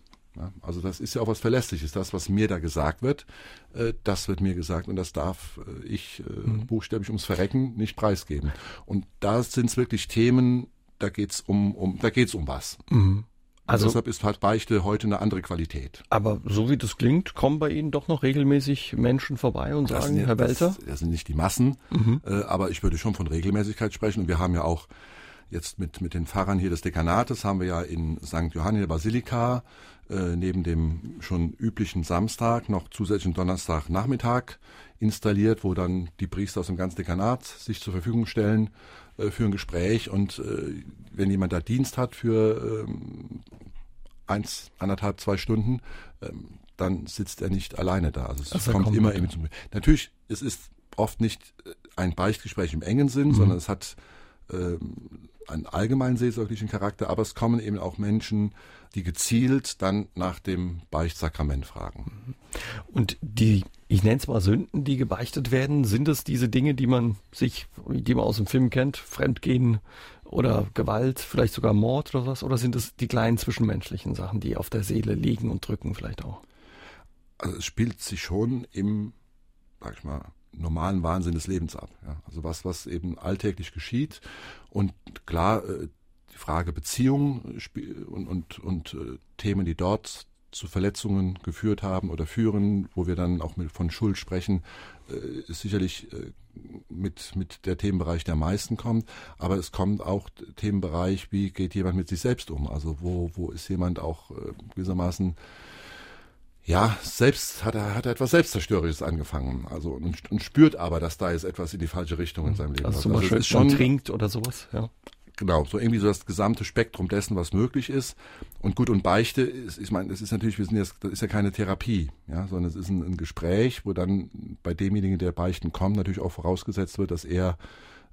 Also das ist ja auch was Verlässliches. Das, was mir da gesagt wird, äh, das wird mir gesagt und das darf äh, ich äh, mhm. buchstäblich ums Verrecken nicht preisgeben. Und da sind es wirklich Themen, da geht's um, um, da geht's um was. Mhm. Also deshalb ist halt Beichte heute eine andere Qualität. Aber so wie das klingt, kommen bei Ihnen doch noch regelmäßig Menschen vorbei und das sagen, sind, Herr Welter? Das, das, sind nicht die Massen, mhm. äh, aber ich würde schon von Regelmäßigkeit sprechen. Und wir haben ja auch jetzt mit, mit den Pfarrern hier des Dekanates, haben wir ja in St. Johanni der Basilika äh, neben dem schon üblichen Samstag noch zusätzlichen Donnerstagnachmittag installiert, wo dann die Priester aus dem ganzen Dekanat sich zur Verfügung stellen äh, für ein Gespräch und äh, wenn jemand da Dienst hat für ähm, eins, anderthalb, zwei Stunden, ähm, dann sitzt er nicht alleine da. Also es also kommt, kommt immer irgendwie zum. Natürlich, es ist oft nicht äh, ein Beichtgespräch im engen Sinn, mhm. sondern es hat ähm, einen allgemeinen seelsorglichen Charakter, aber es kommen eben auch Menschen, die gezielt dann nach dem Beichtsakrament fragen. Und die, ich nenne es mal Sünden, die gebeichtet werden, sind es diese Dinge, die man sich, die man aus dem Film kennt, Fremdgehen oder Gewalt, vielleicht sogar Mord oder was, oder sind es die kleinen zwischenmenschlichen Sachen, die auf der Seele liegen und drücken vielleicht auch? Also es spielt sich schon im, sag ich mal, normalen Wahnsinn des Lebens ab. Ja. Also was, was eben alltäglich geschieht. Und klar, äh, die Frage Beziehung und, und, und äh, Themen, die dort zu Verletzungen geführt haben oder führen, wo wir dann auch mit, von Schuld sprechen, äh, ist sicherlich mit, mit der Themenbereich, der am meisten kommt. Aber es kommt auch Themenbereich, wie geht jemand mit sich selbst um? Also wo, wo ist jemand auch gewissermaßen ja, selbst hat er, hat er etwas Selbstzerstörerisches angefangen. Also und, und spürt aber, dass da jetzt etwas in die falsche Richtung in seinem Leben also zum Beispiel also schon trinkt oder sowas, ja. Genau, so irgendwie so das gesamte Spektrum dessen, was möglich ist. Und gut, und Beichte ist, ich meine, das ist natürlich, wir sind jetzt, das ist ja keine Therapie, ja, sondern es ist ein, ein Gespräch, wo dann bei demjenigen, der Beichten kommt, natürlich auch vorausgesetzt wird, dass er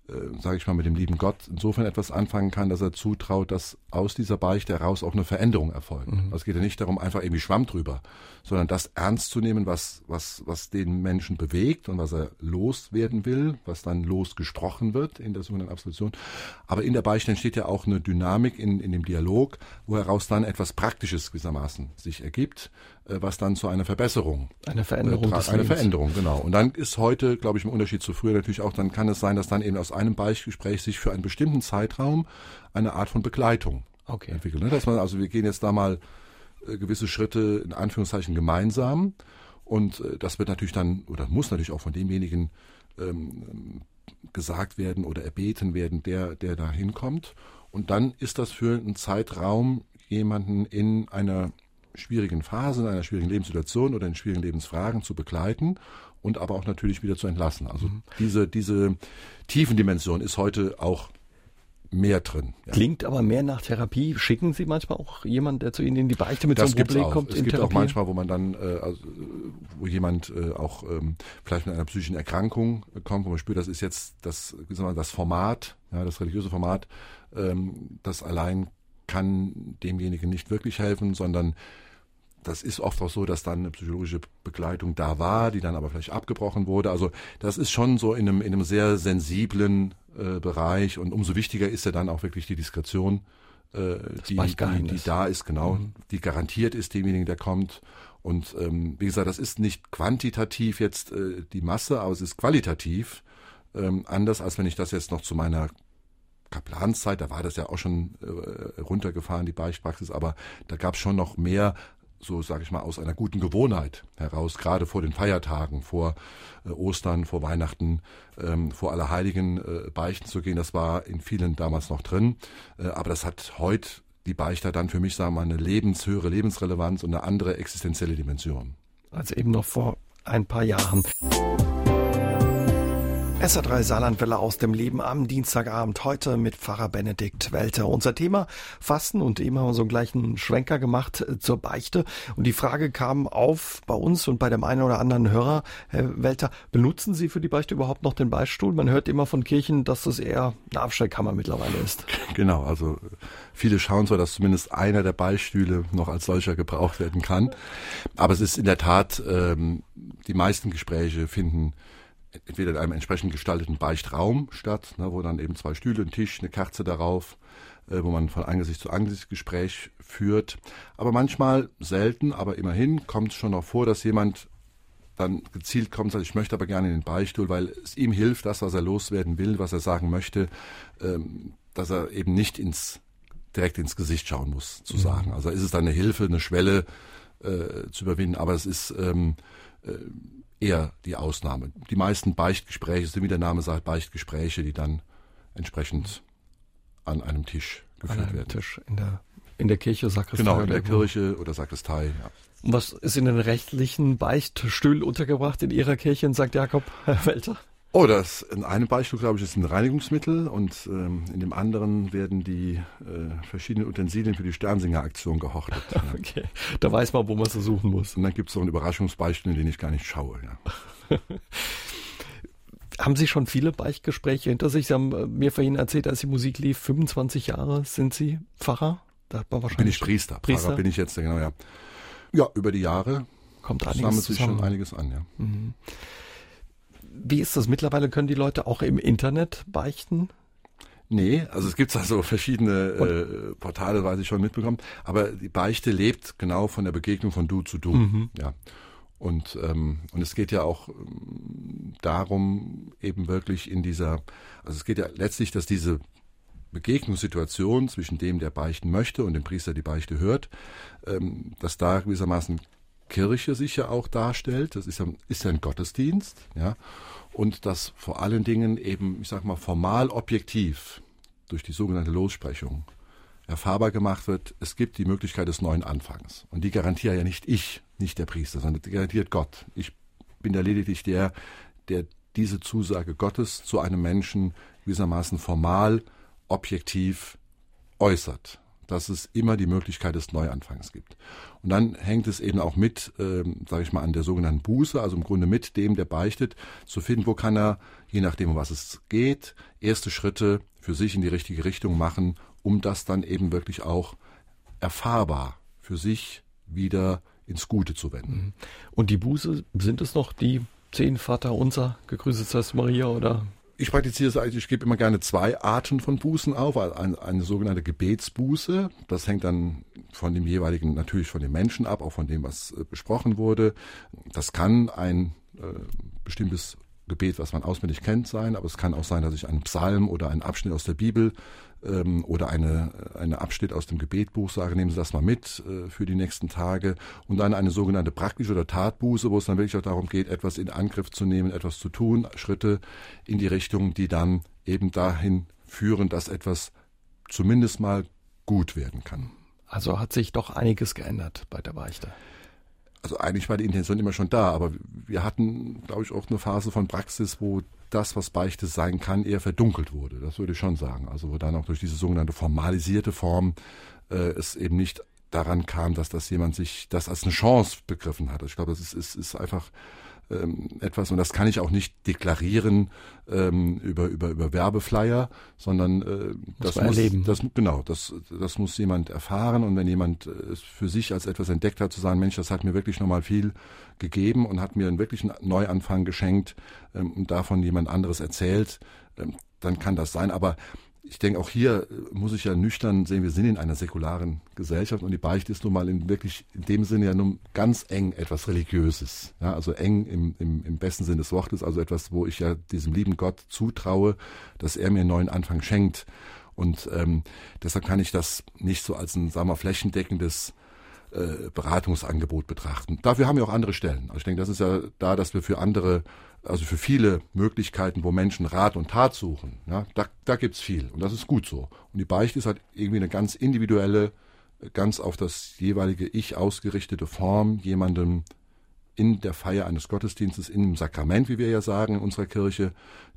äh, sage ich mal, mit dem lieben Gott insofern etwas anfangen kann, dass er zutraut, dass aus dieser Beichte heraus auch eine Veränderung erfolgt. Mhm. Also es geht ja nicht darum, einfach irgendwie Schwamm drüber, sondern das ernst zu nehmen, was, was, was den Menschen bewegt und was er loswerden will, was dann losgesprochen wird in der sogenannten Absolution. Aber in der Beichte entsteht ja auch eine Dynamik in, in dem Dialog, wo heraus dann etwas Praktisches gewissermaßen sich ergibt, was dann zu einer Verbesserung. Eine Veränderung. Äh, eine Veränderung, genau. Und dann ist heute, glaube ich, im Unterschied zu früher natürlich auch, dann kann es sein, dass dann eben aus einem Beichtgespräch sich für einen bestimmten Zeitraum eine Art von Begleitung okay. entwickelt. Ne? Dass man, also wir gehen jetzt da mal äh, gewisse Schritte in Anführungszeichen gemeinsam und äh, das wird natürlich dann oder muss natürlich auch von demjenigen ähm, gesagt werden oder erbeten werden, der, der da hinkommt. Und dann ist das für einen Zeitraum jemanden in einer schwierigen Phase, in einer schwierigen Lebenssituation oder in schwierigen Lebensfragen zu begleiten und aber auch natürlich wieder zu entlassen. Also mhm. diese, diese Tiefendimension ist heute auch mehr drin. Ja. Klingt aber mehr nach Therapie. Schicken Sie manchmal auch jemanden, der zu Ihnen in die Beichte mit das so einem Problem auch. kommt? Es gibt Therapie? auch manchmal, wo man dann, äh, also, wo jemand äh, auch ähm, vielleicht mit einer psychischen Erkrankung kommt, wo man spürt, das ist jetzt das, wie soll man, das Format, ja, das religiöse Format, ähm, das allein kann demjenigen nicht wirklich helfen, sondern das ist oft auch so, dass dann eine psychologische Begleitung da war, die dann aber vielleicht abgebrochen wurde. Also das ist schon so in einem, in einem sehr sensiblen äh, Bereich und umso wichtiger ist ja dann auch wirklich die Diskretion, äh, die, die, die, da ist, genau, mhm. die garantiert ist demjenigen, der kommt. Und ähm, wie gesagt, das ist nicht quantitativ jetzt äh, die Masse, aber es ist qualitativ ähm, anders, als wenn ich das jetzt noch zu meiner Kaplanszeit, da war das ja auch schon äh, runtergefahren, die Beichtpraxis, aber da gab es schon noch mehr so sage ich mal, aus einer guten Gewohnheit heraus, gerade vor den Feiertagen, vor äh, Ostern, vor Weihnachten, ähm, vor Allerheiligen äh, beichten zu gehen. Das war in vielen damals noch drin, äh, aber das hat heute die Beichter dann für mich, sagen wir mal, eine lebenshöhere Lebensrelevanz und eine andere existenzielle Dimension. Als eben noch vor ein paar Jahren. SA3 Saarlandwelle aus dem Leben am Dienstagabend heute mit Pfarrer Benedikt Welter. Unser Thema Fasten und eben haben wir so einen gleichen Schwenker gemacht äh, zur Beichte. Und die Frage kam auf bei uns und bei dem einen oder anderen Hörer, Herr Welter, benutzen Sie für die Beichte überhaupt noch den Beichtstuhl? Man hört immer von Kirchen, dass das eher eine Abstellkammer mittlerweile ist. [LAUGHS] Genau, also viele schauen so, dass zumindest einer der Beichtstühle noch als solcher gebraucht werden kann. Aber es ist in der Tat, ähm, die meisten Gespräche finden entweder in einem entsprechend gestalteten Beichtraum statt, ne, wo dann eben zwei Stühle, ein Tisch, eine Kerze darauf, äh, wo man von Angesicht zu Angesicht Gespräch führt. Aber manchmal, selten, aber immerhin kommt es schon noch vor, dass jemand dann gezielt kommt und sagt, ich möchte aber gerne in den Beichtstuhl, weil es ihm hilft, das, was er loswerden will, was er sagen möchte, ähm, dass er eben nicht ins direkt ins Gesicht schauen muss, zu mhm. sagen. Also ist es dann eine Hilfe, eine Schwelle äh, zu überwinden, aber es ist ähm, äh, eher die Ausnahme. Die meisten Beichtgespräche sind, wie der Name sagt, Beichtgespräche, die dann entsprechend an einem Tisch geführt an einem werden. Tisch in der, in der Kirche, Sakristei. Genau, in der Kirche oder Sakristei, ja. Und was ist in den rechtlichen Beichtstühlen untergebracht in Ihrer Kirche in St. Jakob, Herr [LAUGHS] Welter? Oh, das in einem Beispiel, glaube ich, ist ein Reinigungsmittel und ähm, in dem anderen werden die äh, verschiedenen Utensilien für die Sternsinger-Aktion gehortet. [LAUGHS] Ja. Okay, da weiß man, wo man sie suchen muss. Und dann gibt es noch ein Überraschungsbeispiel, in den ich gar nicht schaue. Ja. [LAUGHS] haben Sie schon viele Beichtgespräche hinter sich? Sie haben äh, mir vorhin erzählt, als die Musik lief, 25 Jahre sind Sie Pfarrer? Da hat man wahrscheinlich bin ich Priester. Priester. Pfarrer bin ich jetzt, genau, ja. Ja, über die Jahre kommt einiges sammelt sich schon einiges an, ja. Mhm. Wie ist das mittlerweile? Können die Leute auch im Internet beichten? Nee, also es gibt also verschiedene äh, Portale, weiß ich schon mitbekommen. Aber die Beichte lebt genau von der Begegnung von Du zu Du. Mhm. Ja. Und, ähm, und es geht ja auch ähm, darum, eben wirklich in dieser, also es geht ja letztlich, dass diese Begegnungssituation zwischen dem, der beichten möchte und dem Priester die Beichte hört, ähm, dass da gewissermaßen Kirche sich ja auch darstellt. Das ist ja, ist ja ein Gottesdienst, ja. Und dass vor allen Dingen eben, ich sag mal, formal objektiv durch die sogenannte Lossprechung erfahrbar gemacht wird, es gibt die Möglichkeit des neuen Anfangs. Und die garantiere ja nicht ich, nicht der Priester, sondern die garantiert Gott. Ich bin ja lediglich der, der diese Zusage Gottes zu einem Menschen gewissermaßen formal, objektiv äußert dass es immer die Möglichkeit des Neuanfangs gibt. Und dann hängt es eben auch mit, ähm, sage ich mal, an der sogenannten Buße, also im Grunde mit dem, der beichtet, zu finden, wo kann er, je nachdem, um was es geht, erste Schritte für sich in die richtige Richtung machen, um das dann eben wirklich auch erfahrbar für sich wieder ins Gute zu wenden. Mhm. Und die Buße, sind es noch die zehn Vater unser, gegrüßet seist Maria oder ich praktiziere es eigentlich, ich gebe immer gerne zwei Arten von Bußen auf. Eine, eine, sogenannte Gebetsbuße. Das hängt dann von dem jeweiligen, natürlich von dem Menschen ab, auch von dem, was äh, besprochen wurde. Das kann ein äh, bestimmtes Gebet, was man auswendig kennt, sein, aber es kann auch sein, dass ich einen Psalm oder einen Abschnitt aus der Bibel ähm, oder eine, eine Abschnitt aus dem Gebetbuch sage, nehmen Sie das mal mit äh, für die nächsten Tage und dann eine sogenannte praktische oder Tatbuße, wo es dann wirklich auch darum geht, etwas in Angriff zu nehmen, etwas zu tun, Schritte in die Richtung, die dann eben dahin führen, dass etwas zumindest mal gut werden kann. Also hat sich doch einiges geändert bei der Beichte also eigentlich war die Intention immer schon da, aber wir hatten, glaube ich, auch eine Phase von Praxis, wo das, was Beichte sein kann, eher verdunkelt wurde. Das würde ich schon sagen. Also wo dann auch durch diese sogenannte formalisierte Form äh, es eben nicht daran kam, dass das jemand sich das als eine Chance begriffen hat. Also ich glaube, das ist, ist, ist einfach ähm, etwas, und das kann ich auch nicht deklarieren ähm, über, über, über Werbeflyer, sondern äh, das, muss, erleben. das genau, das, das muss jemand erfahren und wenn jemand es für sich als etwas entdeckt hat, zu sagen, Mensch, das hat mir wirklich nochmal viel gegeben und hat mir einen wirklichen Neuanfang geschenkt ähm, und davon jemand anderes erzählt, ähm, dann kann das sein. Aber ich denke, auch hier äh, muss ich ja nüchtern sehen, wir sind in einer säkularen Gesellschaft und die Beichte ist nun mal in wirklich in dem Sinne ja nun ganz eng etwas Religiöses. Ja, also eng im, im, im besten Sinne des Wortes, also etwas, wo ich ja diesem lieben Gott zutraue, dass er mir einen neuen Anfang schenkt. Und ähm, deshalb kann ich das nicht so als ein, sagen wir, flächendeckendes äh, Beratungsangebot betrachten. Dafür haben wir auch andere Stellen. Also ich denke, das ist ja da, dass wir für andere also für viele Möglichkeiten, wo Menschen Rat und Tat suchen, ja, da, da gibt's viel und das ist gut so. Und die Beichte ist halt irgendwie eine ganz individuelle, ganz auf das jeweilige Ich ausgerichtete Form, jemandem in der Feier eines Gottesdienstes, in dem Sakrament, wie wir ja sagen in unserer Kirche,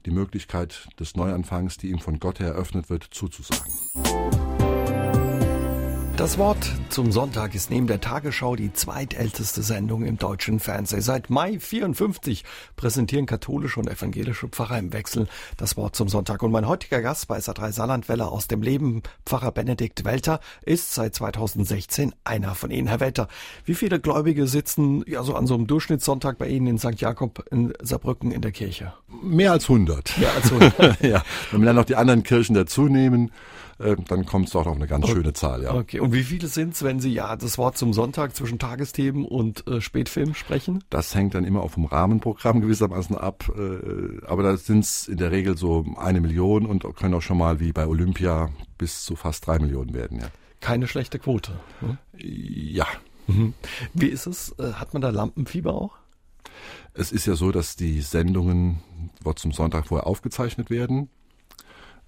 die Möglichkeit des Neuanfangs, die ihm von Gott her eröffnet wird, zuzusagen. Das Wort zum Sonntag ist neben der Tagesschau die zweitälteste Sendung im deutschen Fernsehen. Seit Mai 54 präsentieren katholische und evangelische Pfarrer im Wechsel das Wort zum Sonntag. Und mein heutiger Gast bei SA3 Saarlandwelle aus dem Leben, Pfarrer Benedikt Welter, ist seit 2016 einer von Ihnen. Herr Welter, wie viele Gläubige sitzen ja so an so einem Durchschnittssonntag bei Ihnen in St. Jakob in Saarbrücken in der Kirche? Mehr als 100. Mehr als 100. [LAUGHS] ja. Wenn wir dann noch die anderen Kirchen dazu nehmen, äh, dann kommt es doch auf eine ganz okay. schöne Zahl, ja. Okay, und wie viele sind es, wenn Sie ja das Wort zum Sonntag zwischen Tagesthemen und äh, Spätfilm sprechen? Das hängt dann immer auf dem Rahmenprogramm [LAUGHS] gewissermaßen ab, äh, aber da sind es in der Regel so eine Million und können auch schon mal wie bei Olympia bis zu fast drei Millionen werden, ja. Keine schlechte Quote. Ne? Ja. Mhm. Wie ist es? Äh, hat man da Lampenfieber auch? Es ist ja so, dass die Sendungen Wort zum Sonntag vorher aufgezeichnet werden.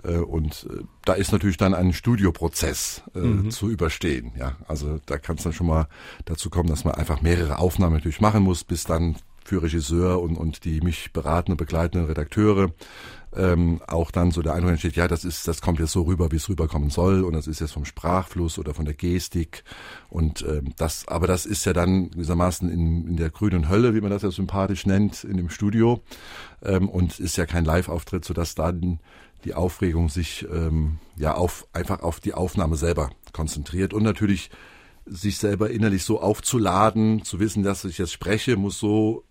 Äh, und äh, da ist natürlich dann ein Studioprozess äh, mhm. zu überstehen. Ja, also da kann es dann schon mal dazu kommen, dass man einfach mehrere Aufnahmen natürlich machen muss, bis dann für Regisseur und, und die mich beratenden, begleitenden Redakteure ähm, auch dann so der Eindruck entsteht, ja, das ist, das kommt jetzt so rüber, wie es rüberkommen soll, und das ist jetzt vom Sprachfluss oder von der Gestik und ähm, das, aber das ist ja dann gewissermaßen in, in der grünen Hölle, wie man das ja sympathisch nennt, in dem Studio ähm, und ist ja kein Live-Auftritt, sodass dann die Aufregung sich ähm, ja auf einfach auf die Aufnahme selber konzentriert und natürlich sich selber innerlich so aufzuladen, zu wissen, dass ich jetzt spreche, muss so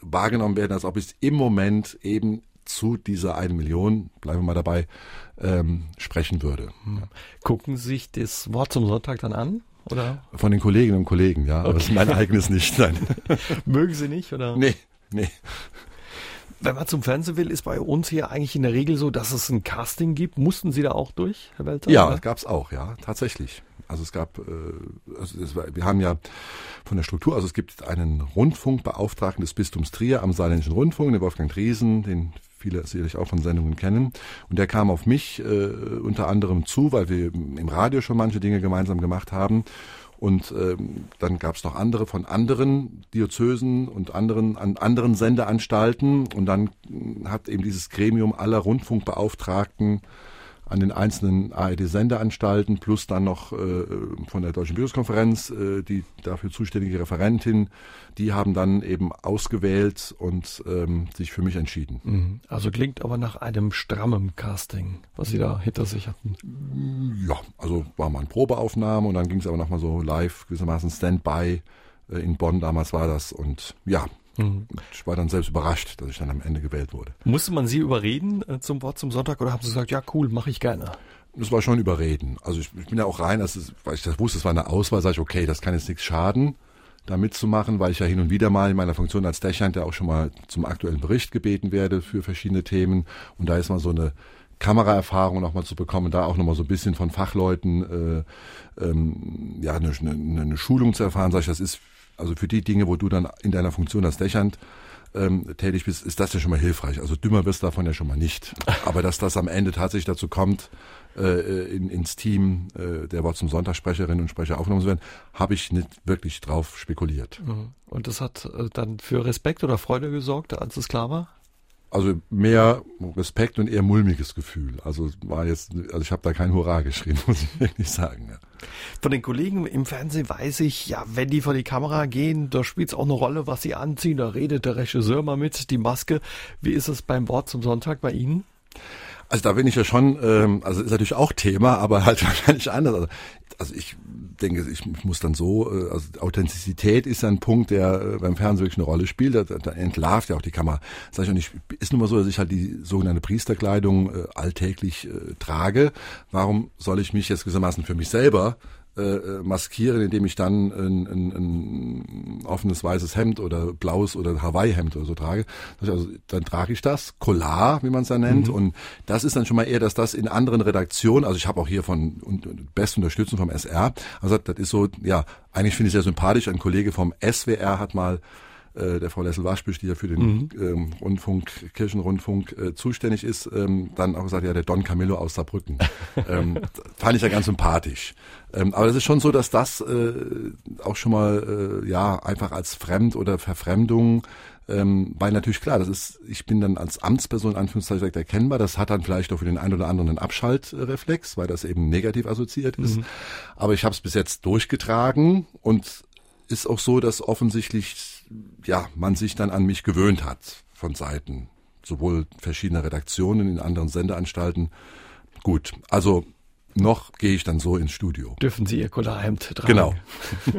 wahrgenommen werden, als ob ich im Moment eben zu dieser eine Million, bleiben wir mal dabei, ähm, sprechen würde. Hm. Gucken Sie sich das Wort zum Sonntag dann an? Oder? Von den Kolleginnen und Kollegen, ja. Okay. Aber das ist mein eigenes nicht. Nein. [LAUGHS] Mögen Sie nicht, oder? Nee, nee. Wenn man zum Fernsehen will, ist bei uns hier eigentlich in der Regel so, dass es ein Casting gibt. Mussten Sie da auch durch, Herr Welter? Ja, gab es auch, ja, tatsächlich. Also es gab, äh, also das war, wir haben ja von der Struktur, also es gibt einen Rundfunkbeauftragten des Bistums Trier am Saarländischen Rundfunk, den Wolfgang Driesen, den viele sicherlich auch von Sendungen kennen. Und der kam auf mich äh, unter anderem zu, weil wir im Radio schon manche Dinge gemeinsam gemacht haben. Und ähm, dann gab es noch andere von anderen Diözesen und anderen an anderen Sendeanstalten. Und dann hat eben dieses Gremium aller Rundfunkbeauftragten an den einzelnen ARD-Sendeanstalten plus dann noch äh, von der Deutschen Bildungskonferenz äh, die dafür zuständige Referentin, die haben dann eben ausgewählt und ähm, sich für mich entschieden. Mhm. Also klingt aber nach einem strammen Casting, was Sie da hinter sich hatten. Ja, also war mal eine Probeaufnahme und dann ging es aber nochmal so live, gewissermaßen Standby äh, in Bonn damals war das und ja, Mhm. Ich war dann selbst überrascht, dass ich dann am Ende gewählt wurde. Musste man Sie überreden äh, zum Wort zum Sonntag oder haben Sie gesagt, ja cool, mache ich gerne? Das war schon überreden. Also ich, ich bin ja auch rein, ist, weil ich das wusste, es war eine Auswahl, sage ich, okay, das kann jetzt nichts schaden, da mitzumachen, weil ich ja hin und wieder mal in meiner Funktion als Dächern ja auch schon mal zum aktuellen Bericht gebeten werde für verschiedene Themen. Und da ist mal so eine Kameraerfahrung nochmal zu bekommen, da auch nochmal so ein bisschen von Fachleuten äh, ähm, ja eine, eine, eine Schulung zu erfahren, sage ich, das ist also für die Dinge, wo du dann in deiner Funktion als Dächernd ähm, tätig bist, ist das ja schon mal hilfreich. Also dümmer wirst du davon ja schon mal nicht. [LAUGHS] Aber dass das am Ende tatsächlich dazu kommt, äh, in, ins Team äh, der Wort zum Sonntagssprecherinnen und Sprecher aufgenommen zu werden, habe ich nicht wirklich drauf spekuliert. Mhm. Und das hat äh, dann für Respekt oder Freude gesorgt, als es klar war? Also mehr Respekt und eher mulmiges Gefühl. Also war jetzt, also ich habe da kein Hurra geschrien, [LAUGHS] muss ich wirklich sagen. Ja. Von den Kollegen im Fernsehen weiß ich, ja, wenn die vor die Kamera gehen, da spielt es auch eine Rolle, was sie anziehen. Da redet der Regisseur mal mit, die Maske. Wie ist es beim Wort zum Sonntag bei Ihnen? Also da bin ich ja schon, ähm, also ist natürlich auch Thema, aber halt [LAUGHS] wahrscheinlich anders. Also, also ich denke, ich muss dann so, äh, also Authentizität ist ein Punkt, der äh, beim Fernsehen wirklich eine Rolle spielt. Da, da entlarvt ja auch die Kamera. Sag ich auch nicht, ist nun mal so, dass ich halt die sogenannte Priesterkleidung äh, alltäglich äh, trage. Warum soll ich mich jetzt gewissermaßen für mich selber äh, maskieren, indem ich dann ein, ein, ein offenes weißes Hemd oder blaues oder Hawaii-Hemd oder so trage. Also dann trage ich das, Collar, wie man es ja nennt. Mhm. Und das ist dann schon mal eher, dass das in anderen Redaktionen, also ich habe auch hier von und, beste Unterstützung vom SR, also das ist so, ja, eigentlich finde ich sehr sympathisch. Ein Kollege vom SWR hat mal äh, der Frau Lessel-Waschbüsch, die ja für den mhm. ähm, Rundfunk, Kirchenrundfunk äh, zuständig ist, ähm, dann auch gesagt, ja, der Don Camillo aus Saarbrücken. [LAUGHS] ähm, fand ich ja ganz sympathisch. Ähm, aber es ist schon so, dass das äh, auch schon mal, äh, ja, einfach als Fremd oder Verfremdung ähm, weil natürlich klar, das ist, ich bin dann als Amtsperson Anführungszeichen erkennbar, das hat dann vielleicht auch für den einen oder anderen einen Abschaltreflex, weil das eben negativ assoziiert ist. Mhm. Aber ich habe es bis jetzt durchgetragen und ist auch so, dass offensichtlich ja man sich dann an mich gewöhnt hat von Seiten sowohl verschiedener Redaktionen in anderen Sendeanstalten. Gut, also noch gehe ich dann so ins Studio. Dürfen Sie Ihr Collarhemd tragen? Genau.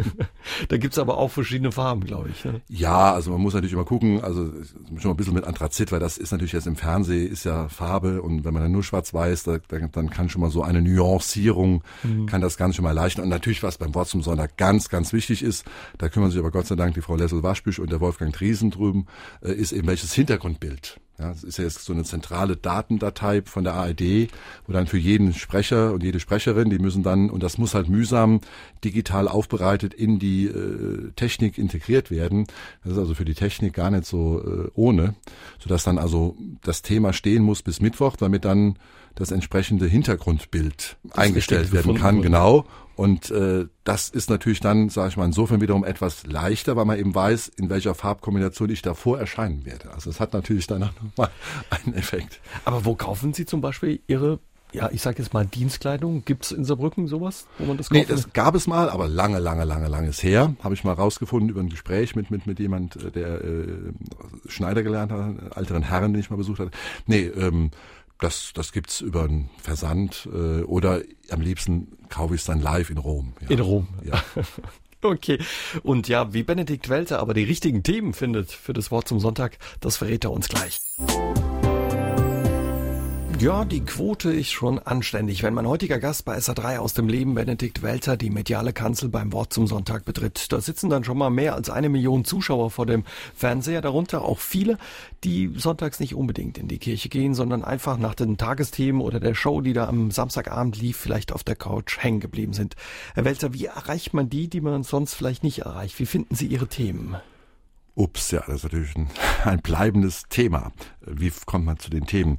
[LAUGHS] da gibt's aber auch verschiedene Farben, glaube ich. Ne? Ja, also man muss natürlich immer gucken, also schon mal ein bisschen mit Anthrazit, weil das ist natürlich jetzt im Fernsehen, ist ja Farbe und wenn man dann nur schwarz-weiß, da, da, dann kann schon mal so eine Nuancierung, mhm. kann das Ganze schon mal erleichtern. Und natürlich, was beim Wort zum Sonntag ganz, ganz wichtig ist, da kümmern sich aber Gott sei Dank die Frau Lessel-Waschbüsch und der Wolfgang Driesen drüben, äh, ist eben welches Hintergrundbild ja, das ist ja jetzt so eine zentrale Datendatei von der ARD, wo dann für jeden Sprecher und jede Sprecherin, die müssen dann, und das muss halt mühsam digital aufbereitet in die äh, Technik integriert werden. Das ist also für die Technik gar nicht so äh, ohne, sodass dann also das Thema stehen muss bis Mittwoch, damit dann das entsprechende Hintergrundbild das eingestellt werden kann, genau. Und äh, das ist natürlich dann, sage ich mal, insofern wiederum etwas leichter, weil man eben weiß, in welcher Farbkombination ich davor erscheinen werde. Also es hat natürlich dann [LAUGHS] nochmal einen Effekt. Aber wo kaufen Sie zum Beispiel Ihre ja, ich sage jetzt mal Dienstkleidung. Gibt's in Saarbrücken sowas, wo man das kauft? Nee, das gab es mal, aber lange, lange, lange, lange ist her. Habe ich mal rausgefunden über ein Gespräch mit mit mit jemand, äh, der äh, Schneider gelernt hat, älteren Herren, den ich mal besucht hatte. Nee, ähm, das, das gibt's über einen Versand äh, oder am liebsten kaufe ich es dann live in Rom. Ja. In Rom. Ja. [LAUGHS] Okay. Und ja, wie Benedikt Welter aber die richtigen Themen findet für das Wort zum Sonntag, das verrät er uns gleich. Ja, die Quote ist schon anständig. Wenn mein heutiger Gast bei SA3 aus dem Leben, Benedikt Welter, die mediale Kanzel beim Wort zum Sonntag betritt, da sitzen dann schon mal mehr als eine Million Zuschauer vor dem Fernseher, darunter auch viele, die sonntags nicht unbedingt in die Kirche gehen, sondern einfach nach den Tagesthemen oder der Show, die da am Samstagabend lief, vielleicht auf der Couch hängen geblieben sind. Herr Welter, wie erreicht man die, die man sonst vielleicht nicht erreicht? Wie finden Sie Ihre Themen? Ups, ja, das ist natürlich ein, [LAUGHS] ein bleibendes Thema. Wie kommt man zu den Themen?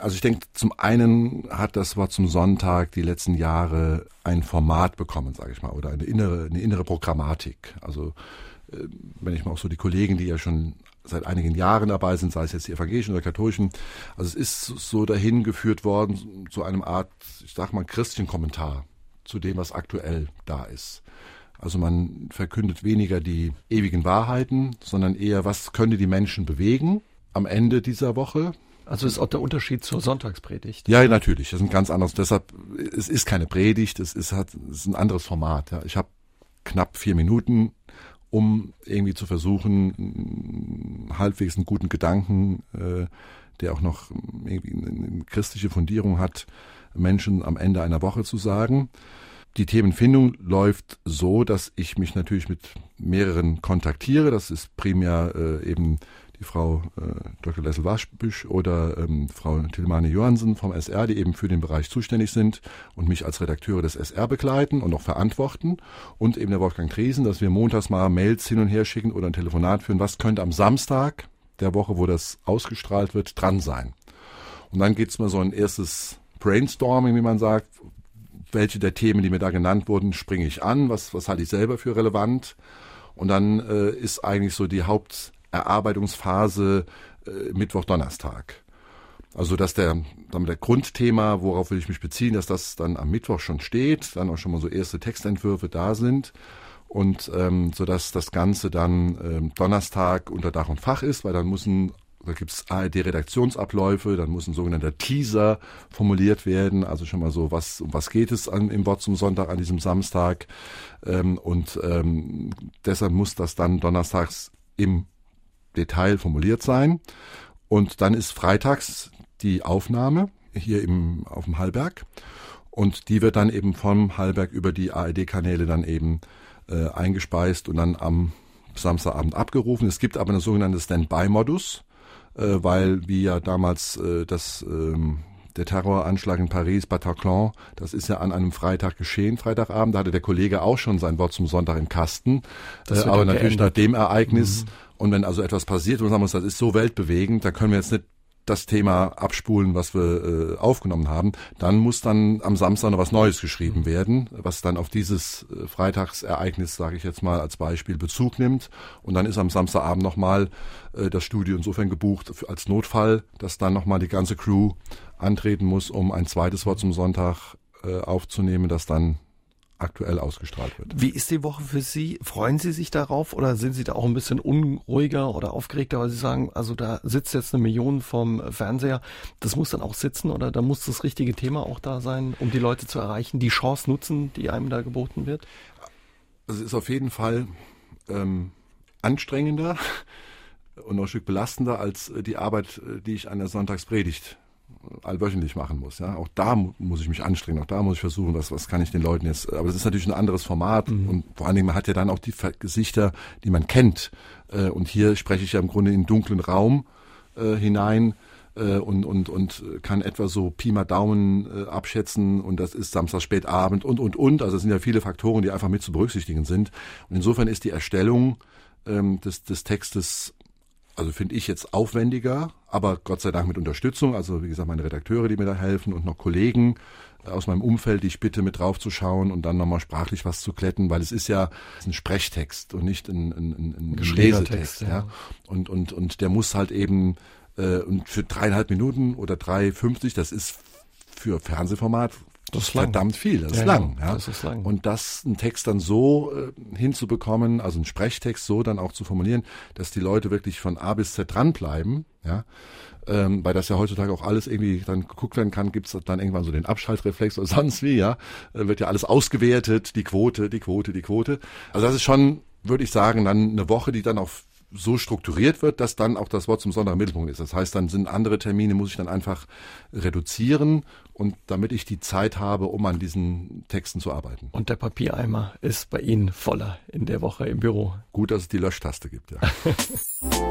Also ich denke, zum einen hat das Wort zum Sonntag die letzten Jahre ein Format bekommen, sage ich mal, oder eine innere, eine innere Programmatik. Also äh, wenn ich mal auch so die Kollegen, die ja schon seit einigen Jahren dabei sind, sei es jetzt die evangelischen oder katholischen, also es ist so dahin geführt worden zu einem Art, ich sag mal, christlichen Kommentar zu dem, was aktuell da ist. Also man verkündet weniger die ewigen Wahrheiten, sondern eher, was könnte die Menschen bewegen am Ende dieser Woche, also ist auch der Unterschied zur Sonntagspredigt. Ja, natürlich. Das ist ein ganz anderes. Deshalb, es ist keine Predigt, es ist, hat, es ist ein anderes Format. Ja. Ich habe knapp vier Minuten, um irgendwie zu versuchen, halbwegs einen guten Gedanken, äh, der auch noch irgendwie eine christliche Fundierung hat, Menschen am Ende einer Woche zu sagen. Die Themenfindung läuft so, dass ich mich natürlich mit mehreren kontaktiere. Das ist primär äh, eben die Frau äh, Dr. Lessel Waschbüsch oder ähm, Frau Tilmane Johansen vom SR, die eben für den Bereich zuständig sind und mich als Redakteure des SR begleiten und auch verantworten. Und eben der Wolfgang Triesen, dass wir montags mal Mails hin und her schicken oder ein Telefonat führen, was könnte am Samstag der Woche, wo das ausgestrahlt wird, dran sein. Und dann geht's mal so ein erstes Brainstorming, wie man sagt. Welche der Themen, die mir da genannt wurden, springe ich an? Was, was halte ich selber für relevant? Und dann äh, ist eigentlich so die Haupt Erarbeitungsphase äh, Mittwoch, Donnerstag. Also dass der, damit der Grundthema, worauf will ich mich beziehen, dass das dann am Mittwoch schon steht, dann auch schon mal so erste Textentwürfe da sind und ähm, so dass das Ganze dann ähm, Donnerstag unter Dach und Fach ist, weil dann müssen da gibt's ARD-Redaktionsabläufe, dann muss ein sogenannter Teaser formuliert werden, also schon mal so, was um was geht es an, im Wort zum Sonntag an diesem Samstag ähm, und ähm, deshalb muss das dann donnerstags im Detail formuliert sein. Und dann ist freitags die Aufnahme hier im, auf dem Hallberg. Und die wird dann eben vom Hallberg über die ARD-Kanäle dann eben äh, eingespeist und dann am Samstagabend abgerufen. Es gibt aber eine sogenannte Standby-Modus, äh, weil wie ja damals äh, das ähm, der Terroranschlag in Paris, Bataclan, das ist ja an einem Freitag geschehen, Freitagabend. Da hatte der Kollege auch schon sein Wort zum Sonntag im Kasten. Äh, aber natürlich nach dem Ereignis mhm. Und wenn also etwas passiert und sagen muss, das ist so weltbewegend, da können wir jetzt nicht das Thema abspulen, was wir äh, aufgenommen haben, dann muss dann am Samstag noch was Neues geschrieben werden, was dann auf dieses äh, Freitagsereignis, sage ich jetzt mal als Beispiel, Bezug nimmt. Und dann ist am Samstagabend nochmal äh, das Studio insofern gebucht als Notfall, dass dann nochmal die ganze Crew antreten muss, um ein zweites Wort zum Sonntag äh, aufzunehmen, das dann aktuell ausgestrahlt wird. Wie ist die Woche für Sie? Freuen Sie sich darauf oder sind Sie da auch ein bisschen unruhiger oder aufgeregter, weil Sie sagen, also da sitzt jetzt eine Million vom Fernseher, das muss dann auch sitzen oder da muss das richtige Thema auch da sein, um die Leute zu erreichen, die Chance nutzen, die einem da geboten wird? Also es ist auf jeden Fall ähm, anstrengender und noch ein Stück belastender als die Arbeit, die ich an der Sonntagspredigt allwöchentlich machen muss. Ja, auch da muss ich mich anstrengen, auch da muss ich versuchen, was was kann ich den Leuten jetzt. Aber das ist natürlich ein anderes Format mhm. und vor allen Dingen man hat ja dann auch die Gesichter, die man kennt. Äh, und hier spreche ich ja im Grunde in den dunklen Raum äh, hinein äh, und und und kann etwa so Pi mal Daumen äh, abschätzen und das ist Samstag spätabend und und und. Also es sind ja viele Faktoren, die einfach mit zu berücksichtigen sind. Und insofern ist die Erstellung ähm, des des Textes also finde ich jetzt aufwendiger, aber Gott sei Dank mit Unterstützung. Also wie gesagt, meine Redakteure, die mir da helfen und noch Kollegen aus meinem Umfeld, die ich bitte mit draufzuschauen und dann nochmal sprachlich was zu kletten, weil es ist ja ein Sprechtext und nicht ein, ein, ein, ein Lesetext. Ja. ja. Und, und, und der muss halt eben äh, und für dreieinhalb Minuten oder 3,50, das ist für Fernsehformat das ist verdammt viel, das, ja, ist lang, ja. das ist lang. Und das, einen Text dann so äh, hinzubekommen, also einen Sprechtext so dann auch zu formulieren, dass die Leute wirklich von A bis Z dranbleiben, ja, ähm, weil das ja heutzutage auch alles irgendwie dann geguckt werden kann, gibt's dann irgendwann so den Abschaltreflex oder [LAUGHS] sonst wie, ja, äh, wird ja alles ausgewertet, die Quote, die Quote, die Quote. Also das ist schon, würde ich sagen, dann eine Woche, die dann auch so strukturiert wird, dass dann auch das Wort zum Sonntag im Mittelpunkt ist. Das heißt, dann sind andere Termine, muss ich dann einfach reduzieren und damit ich die Zeit habe, um an diesen Texten zu arbeiten. Und der Papiereimer ist bei Ihnen voller in der Woche im Büro. Gut, dass es die Löschtaste gibt, ja. [LAUGHS]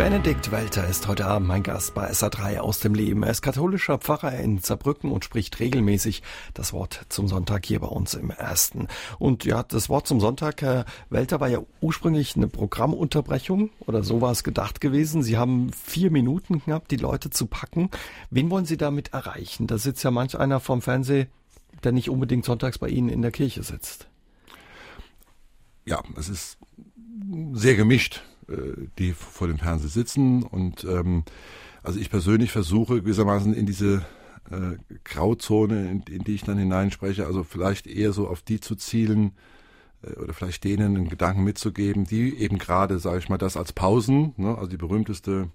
Benedikt Welter ist heute Abend mein Gast bei SA3 aus dem Leben. Er ist katholischer Pfarrer in Saarbrücken und spricht regelmäßig das Wort zum Sonntag hier bei uns im Ersten. Und ja, das Wort zum Sonntag, Herr Welter, war ja ursprünglich eine Programmunterbrechung oder so war es gedacht gewesen. Sie haben vier Minuten gehabt, die Leute zu packen. Wen wollen Sie damit erreichen? Da sitzt ja manch einer vom Fernsehen, der nicht unbedingt sonntags bei Ihnen in der Kirche sitzt. Ja, es ist sehr gemischt die vor dem Fernseher sitzen. Und ähm, also ich persönlich versuche gewissermaßen in diese äh, Grauzone, in, in die ich dann hineinspreche, also vielleicht eher so auf die zu zielen, äh, oder vielleicht denen einen Gedanken mitzugeben, die eben gerade, sage ich mal, das als Pausen, ne, also die berühmteste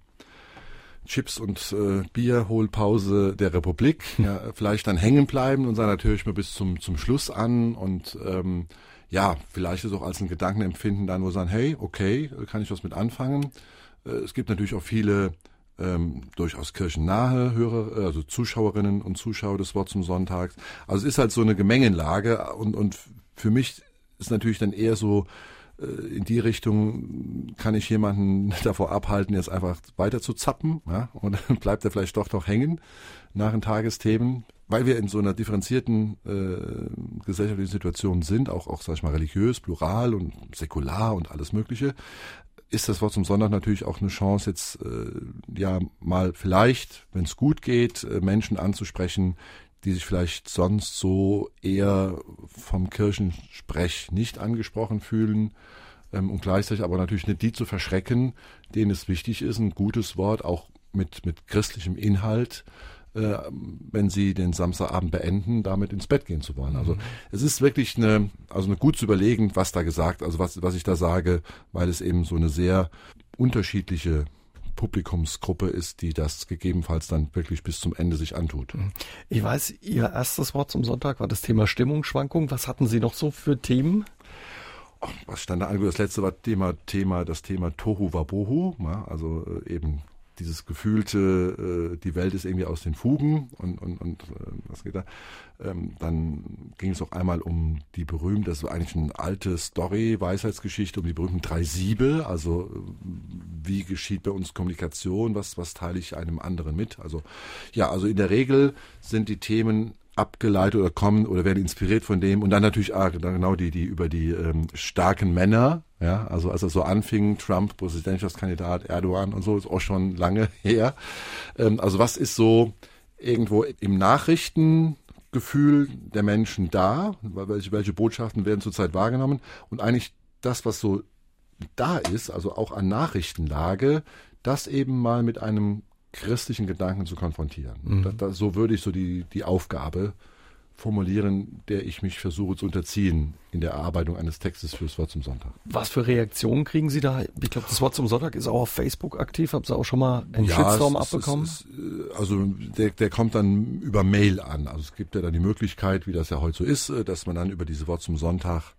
Chips und äh, Bierholpause der Republik, ja, vielleicht dann hängen bleiben und sagen, natürlich mal bis zum zum Schluss an und ähm, ja, vielleicht ist auch als ein Gedankenempfinden dann, wo sagen, hey, okay, kann ich was mit anfangen. Äh, es gibt natürlich auch viele ähm, durchaus kirchennahe Hörer, also Zuschauerinnen und Zuschauer des Wort zum Sonntag. Also es ist halt so eine Gemengenlage und, und für mich ist natürlich dann eher so, äh, in die Richtung kann ich jemanden [LAUGHS] davor abhalten, jetzt einfach weiter zu zappen, ja, und dann [LAUGHS] bleibt er vielleicht doch noch hängen nach den Tagesthemen weil wir in so einer differenzierten äh, gesellschaftlichen Situation sind, auch, auch sag ich mal, religiös, plural und säkular und alles Mögliche, ist das Wort zum Sonntag natürlich auch eine Chance, jetzt äh, ja mal vielleicht, wenn es gut geht, äh, Menschen anzusprechen, die sich vielleicht sonst so eher vom Kirchensprech nicht angesprochen fühlen ähm, und gleichzeitig aber natürlich nicht die zu verschrecken, denen es wichtig ist, ein gutes Wort auch mit, mit christlichem Inhalt äh, wenn sie den Samstagabend beenden, damit ins Bett gehen zu wollen. Also mhm. es ist wirklich eine, also eine gut zu überlegen, was da gesagt, also was, was ich da sage, weil es eben so eine sehr unterschiedliche Publikumsgruppe ist, die das gegebenenfalls dann wirklich bis zum Ende sich antut. Ich weiß, Ihr erstes Wort zum Sonntag war das Thema Stimmungsschwankung. Was hatten Sie noch so für Themen? Was stand da an? Das letzte war Thema, Thema, das Thema Tohu Wabohu, also äh, eben dieses gefühlte, äh, die Welt ist irgendwie aus den Fugen und, und, und äh, was geht da? Ähm, dann ging es auch einmal um die berühmte, das war eigentlich eine alte Story, Weisheitsgeschichte, um die berühmten drei Siebe, also wie geschieht bei uns Kommunikation, was, was teile ich einem anderen mit? Also ja, also in der Regel sind die Themen abgeleitet oder kommen oder werden inspiriert von dem und dann natürlich ah, genau die die über die ähm, starken Männer ja also als es so anfing Trump Präsidentschaftskandidat Erdogan und so ist auch schon lange [LAUGHS] her ähm, also was ist so irgendwo im Nachrichtengefühl der Menschen da welche welche Botschaften werden zurzeit wahrgenommen und eigentlich das was so da ist also auch an Nachrichtenlage das eben mal mit einem christlichen Gedanken zu konfrontieren. Mhm. Das, das, so würde ich so die, die Aufgabe formulieren, der ich mich versuche zu unterziehen in der Erarbeitung eines Textes fürs Wort zum Sonntag. Was für Reaktionen kriegen Sie da? Ich glaube, das Wort zum Sonntag ist auch auf Facebook aktiv. Haben Sie auch schon mal einen ja, Shitstorm es, abbekommen? Es, es, äh, also der, der kommt dann über Mail an. Also es gibt ja dann die Möglichkeit, wie das ja heute so ist, äh, dass man dann über diese Wort zum Sonntag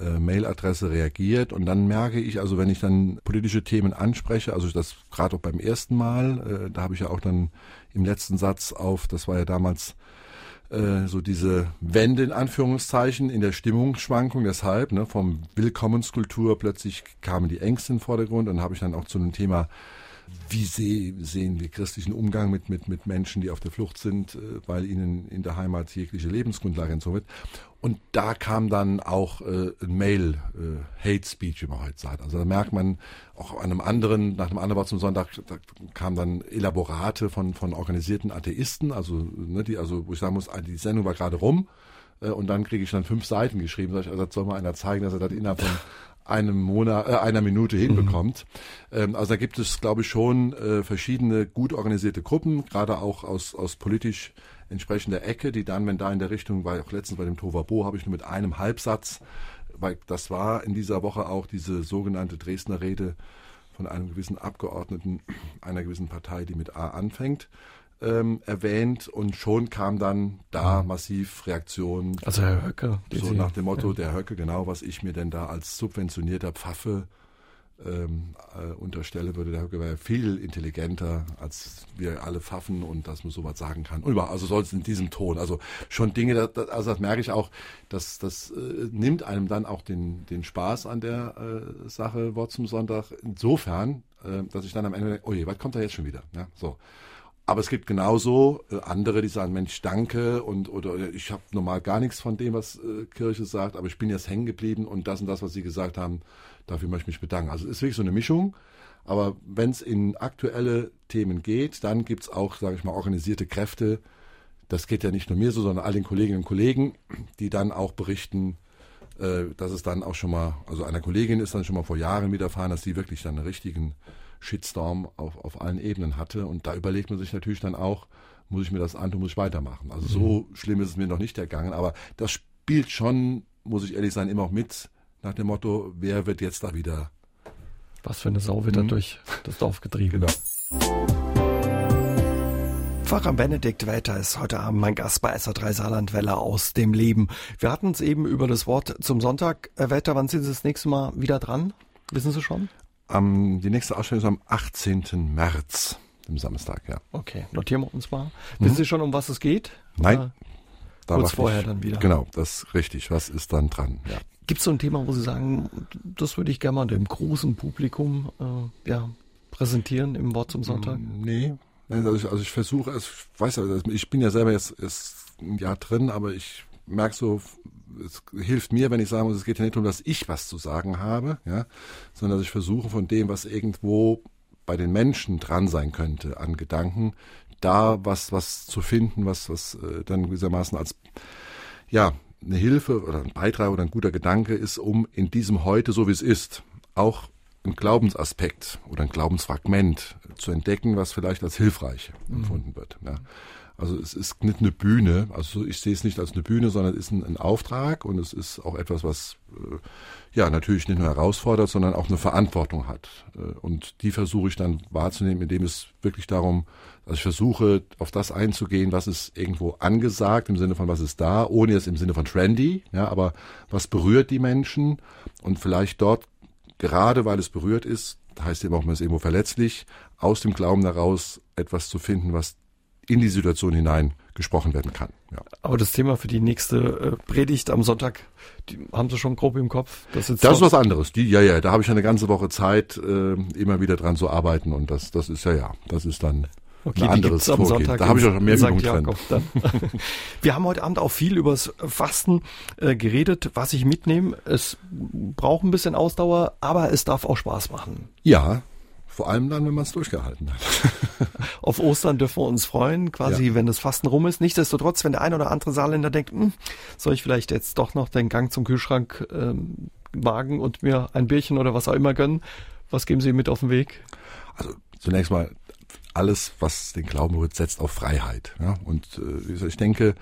äh, Mailadresse reagiert und dann merke ich, also wenn ich dann politische Themen anspreche, also das gerade auch beim ersten Mal, äh, da habe ich ja auch dann im letzten Satz auf, das war ja damals äh, so diese Wende in Anführungszeichen in der Stimmungsschwankung, deshalb ne, vom Willkommenskultur plötzlich kamen die Ängste in den Vordergrund. Und habe ich dann auch zu einem Thema wie seh, sehen wir christlichen Umgang mit, mit, mit Menschen, die auf der Flucht sind, äh, weil ihnen in der Heimat jegliche Lebensgrundlage entzogen wird. Und da kam dann auch äh, ein Mail, äh, Hate Speech, wie man heute sagt. Also da merkt man auch an einem anderen, nach einem anderen Wort zum Sonntag, da kamen dann Elaborate von, von organisierten Atheisten, also, ne, die, also, wo ich sagen muss, die Sendung war gerade rum, äh, und dann kriege ich dann fünf Seiten geschrieben. Also das soll mal einer zeigen, dass er das innerhalb von [LAUGHS] einem Monat, äh, einer Minute hinbekommt. Mhm. Ähm, also da gibt es, glaube ich, schon äh, verschiedene gut organisierte Gruppen, gerade auch aus, aus politisch entsprechender Ecke, die dann, wenn da in der Richtung, war auch letztens bei dem Tovabo, habe ich nur mit einem Halbsatz, weil das war in dieser Woche auch diese sogenannte Dresdner Rede von einem gewissen Abgeordneten einer gewissen Partei, die mit A anfängt. Ähm, erwähnt und schon kam dann da massiv Reaktion. Also Herr Höcke. So Sie, nach dem Motto, ja. der Höcke, genau, was ich mir denn da als subventionierter Pfaffe ähm, äh, unterstelle, würde der Höcke wäre viel intelligenter als wir alle Pfaffen und dass man sowas sagen kann. Und über, also soll es in diesem Ton. Also schon Dinge, das, das, also das merke ich auch, dass das äh, nimmt einem dann auch den, den Spaß an der äh, Sache Wort zum Sonntag. Insofern, äh, dass ich dann am Ende denke, oh je, was kommt da jetzt schon wieder? Ja, so. Aber es gibt genauso äh, andere, die sagen, Mensch, danke und oder ich habe normal gar nichts von dem, was äh, Kirche sagt, aber ich bin jetzt hängen geblieben und das und das, was Sie gesagt haben, dafür möchte ich mich bedanken. Also es ist wirklich so eine Mischung. Aber wenn es in aktuelle Themen geht, dann gibt es auch, sage ich mal, organisierte Kräfte. Das geht ja nicht nur mir so, sondern all den Kolleginnen und Kollegen, die dann auch berichten, äh, dass es dann auch schon mal, also einer Kollegin ist dann schon mal vor Jahren widerfahren, dass sie wirklich dann einen richtigen Shitstorm auf, auf allen Ebenen hatte. Und da überlegt man sich natürlich dann auch, muss ich mir das antun, muss ich weitermachen. Also so mhm. schlimm ist es mir noch nicht ergangen, aber das spielt schon, muss ich ehrlich sein, immer auch mit nach dem Motto, wer wird jetzt da wieder. Was für eine Sau wird mhm. da durch das Dorf getrieben. Genau. Pfarrer Benedikt Welter ist heute Abend mein Gast bei SA3 Saarlandwelle aus dem Leben. Wir hatten es eben über das Wort zum Sonntag. Herr Welter, wann sind Sie das nächste Mal wieder dran? Wissen Sie schon? Am, die nächste Ausstellung ist am 18. März, dem Samstag, ja. Okay, notieren wir uns mal. Mhm. Wissen Sie schon, um was es geht? Nein. Da kurz vorher ich, dann wieder. Genau, das ist richtig. Was ist dann dran? Ja. Gibt es so ein Thema, wo Sie sagen, das würde ich gerne mal dem großen Publikum äh, ja, präsentieren im Wort zum Sonntag? Mm, nee. Also ich, also ich versuche, ich weiß ja, ich bin ja selber jetzt, jetzt ein Jahr drin, aber ich merke so, es hilft mir, wenn ich sagen muss, es geht ja nicht darum, dass ich was zu sagen habe, ja, sondern dass ich versuche von dem, was irgendwo bei den Menschen dran sein könnte an Gedanken, da was was zu finden, was was äh, dann gewissermaßen als ja eine Hilfe oder ein Beitrag oder ein guter Gedanke ist, um in diesem heute so wie es ist auch einen Glaubensaspekt oder ein Glaubensfragment zu entdecken, was vielleicht als hilfreich mhm. empfunden wird. Ja. Also es ist nicht eine Bühne, also ich sehe es nicht als eine Bühne, sondern es ist ein, ein Auftrag und es ist auch etwas, was äh, ja natürlich nicht nur herausfordert, sondern auch eine Verantwortung hat. Äh, und die versuche ich dann wahrzunehmen, indem es wirklich darum, dass ich versuche, auf das einzugehen, was ist irgendwo angesagt, im Sinne von was ist da, ohne jetzt im Sinne von trendy, ja, aber was berührt die Menschen und vielleicht dort, gerade weil es berührt ist, heißt eben auch, man ist irgendwo verletzlich, aus dem Glauben heraus etwas zu finden, was in die Situation hinein gesprochen werden kann. Ja. Aber das Thema für die nächste äh, Predigt am Sonntag, die haben Sie schon grob im Kopf? Das, das ist was anderes. Die, ja, ja, da habe ich eine ganze Woche Zeit, äh, immer wieder dran zu arbeiten und das, das ist ja, ja, das ist dann Okay, ein anderes am Vorgehen. Sonntag da habe ich auch mehr Übung drin. [LAUGHS] Wir haben heute Abend auch viel übers Fasten äh, geredet. Was ich mitnehme, es braucht ein bisschen Ausdauer, aber es darf auch Spaß machen. Ja, vor allem dann, wenn man es durchgehalten hat. [LAUGHS] Auf Ostern dürfen wir uns freuen, quasi, ja. wenn das Fasten rum ist. Nichtsdestotrotz, wenn der ein oder andere Saarländer denkt, hm, soll ich vielleicht jetzt doch noch den Gang zum Kühlschrank ähm, wagen und mir ein Bierchen oder was auch immer gönnen, was geben Sie mit auf den Weg? Also zunächst mal alles, was den Glauben berührt, setzt auf Freiheit. Ja? Und äh, ich denke,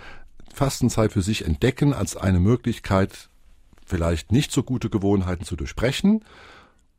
Fastenzeit für sich entdecken als eine Möglichkeit, vielleicht nicht so gute Gewohnheiten zu durchbrechen,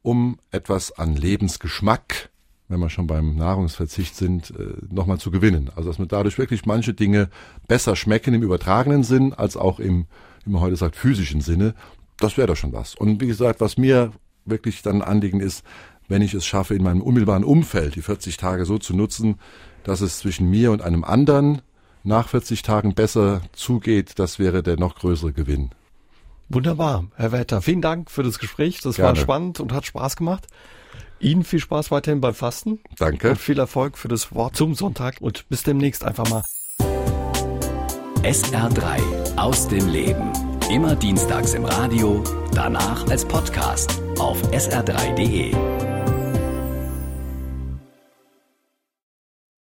um etwas an Lebensgeschmack, wenn wir schon beim Nahrungsverzicht sind, äh, nochmal zu gewinnen. Also dass man dadurch wirklich manche Dinge besser schmecken im übertragenen Sinn als auch im, wie man heute sagt, physischen Sinne. Das wäre doch schon was. Und wie gesagt, was mir wirklich dann Anliegen ist, wenn ich es schaffe, in meinem unmittelbaren Umfeld die 40 Tage so zu nutzen, dass es zwischen mir und einem anderen nach 40 Tagen besser zugeht, das wäre der noch größere Gewinn. Wunderbar, Herr Wetter. Vielen Dank für das Gespräch. Das Gerne. war spannend und hat Spaß gemacht. Ihnen viel Spaß weiterhin beim Fasten. Danke. Und viel Erfolg für das Wort zum Sonntag und bis demnächst einfach mal. SR3 aus dem Leben. Immer dienstags im Radio, danach als Podcast auf sr3.de.